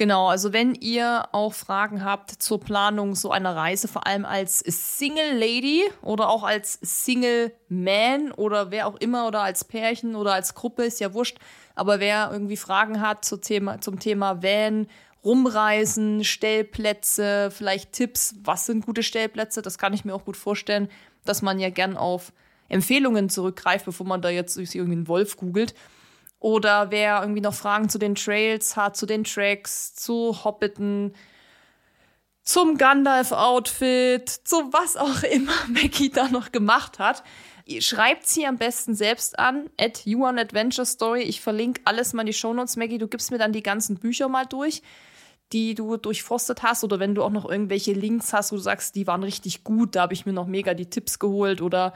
Genau, also wenn ihr auch Fragen habt zur Planung so einer Reise, vor allem als Single Lady oder auch als Single Man oder wer auch immer oder als Pärchen oder als Gruppe, ist ja wurscht. Aber wer irgendwie Fragen hat zum Thema, zum Thema Van, Rumreisen, Stellplätze, vielleicht Tipps, was sind gute Stellplätze, das kann ich mir auch gut vorstellen, dass man ja gern auf Empfehlungen zurückgreift, bevor man da jetzt irgendwie einen Wolf googelt. Oder wer irgendwie noch Fragen zu den Trails hat, zu den Tracks, zu Hobbiten, zum Gandalf-Outfit, zu was auch immer Maggie da noch gemacht hat. Schreibt sie am besten selbst an, at Story. Ich verlinke alles mal in die Shownotes, Maggie. Du gibst mir dann die ganzen Bücher mal durch, die du durchforstet hast. Oder wenn du auch noch irgendwelche Links hast, wo du sagst, die waren richtig gut, da habe ich mir noch mega die Tipps geholt. Oder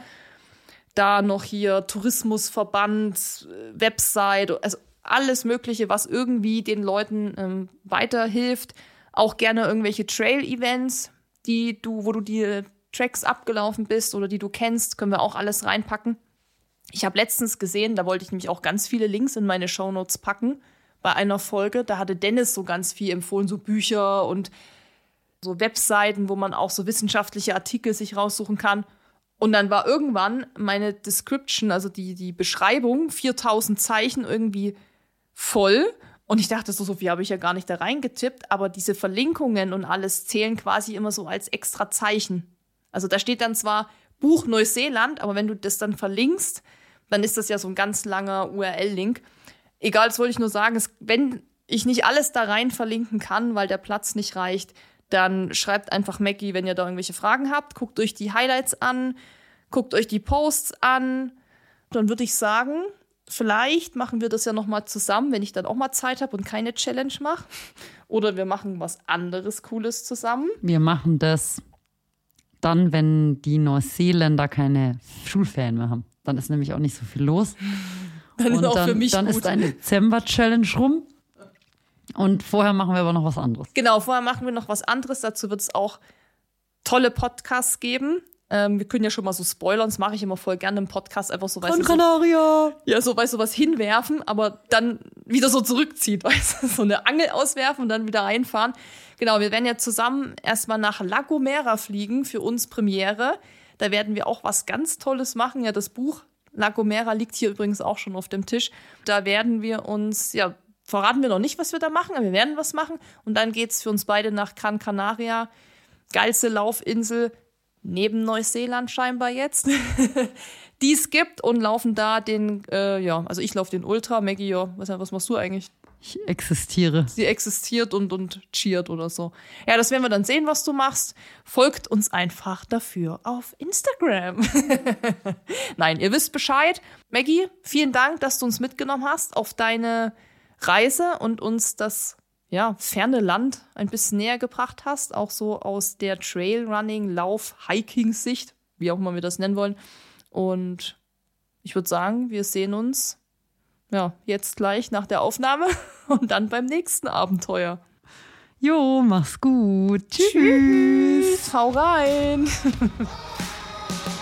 da noch hier Tourismusverband, äh, Website, also alles Mögliche, was irgendwie den Leuten ähm, weiterhilft. Auch gerne irgendwelche Trail-Events, die du, wo du die Tracks abgelaufen bist oder die du kennst, können wir auch alles reinpacken. Ich habe letztens gesehen, da wollte ich nämlich auch ganz viele Links in meine Shownotes packen bei einer Folge. Da hatte Dennis so ganz viel empfohlen, so Bücher und so Webseiten, wo man auch so wissenschaftliche Artikel sich raussuchen kann. Und dann war irgendwann meine Description, also die, die Beschreibung, 4000 Zeichen irgendwie voll. Und ich dachte, so, so viel habe ich ja gar nicht da reingetippt, aber diese Verlinkungen und alles zählen quasi immer so als extra Zeichen. Also da steht dann zwar Buch Neuseeland, aber wenn du das dann verlinkst, dann ist das ja so ein ganz langer URL-Link. Egal, das wollte ich nur sagen, es, wenn ich nicht alles da rein verlinken kann, weil der Platz nicht reicht, dann schreibt einfach Mackie, wenn ihr da irgendwelche Fragen habt. Guckt euch die Highlights an, guckt euch die Posts an. Dann würde ich sagen, vielleicht machen wir das ja noch mal zusammen, wenn ich dann auch mal Zeit habe und keine Challenge mache. Oder wir machen was anderes Cooles zusammen. Wir machen das dann, wenn die Neuseeländer keine Schulferien mehr haben. Dann ist nämlich auch nicht so viel los. Dann und ist auch dann, für mich dann gut. ist eine Dezember-Challenge rum. Und vorher machen wir aber noch was anderes. Genau, vorher machen wir noch was anderes. Dazu wird es auch tolle Podcasts geben. Ähm, wir können ja schon mal so spoilern, das mache ich immer voll gerne im Podcast, einfach so, weißt du, so, ja, so, weißt du, was hinwerfen, aber dann wieder so zurückzieht, weißt du, so eine Angel auswerfen und dann wieder einfahren. Genau, wir werden ja zusammen erstmal nach La Gomera fliegen für uns Premiere. Da werden wir auch was ganz Tolles machen. Ja, das Buch La Gomera liegt hier übrigens auch schon auf dem Tisch. Da werden wir uns ja verraten wir noch nicht, was wir da machen, aber wir werden was machen. Und dann geht es für uns beide nach Gran Canaria. Geilste Laufinsel, neben Neuseeland scheinbar jetzt, die es gibt und laufen da den, äh, ja, also ich laufe den Ultra, Maggie, ja, was, was machst du eigentlich? Ich existiere. Sie existiert und, und cheert oder so. Ja, das werden wir dann sehen, was du machst. Folgt uns einfach dafür auf Instagram. Nein, ihr wisst Bescheid. Maggie, vielen Dank, dass du uns mitgenommen hast auf deine Reise und uns das ja, ferne Land ein bisschen näher gebracht hast, auch so aus der Trailrunning, Lauf, Hiking-Sicht, wie auch immer wir das nennen wollen. Und ich würde sagen, wir sehen uns ja, jetzt gleich nach der Aufnahme und dann beim nächsten Abenteuer. Jo, mach's gut. Tschüss. Tschüss. Hau rein.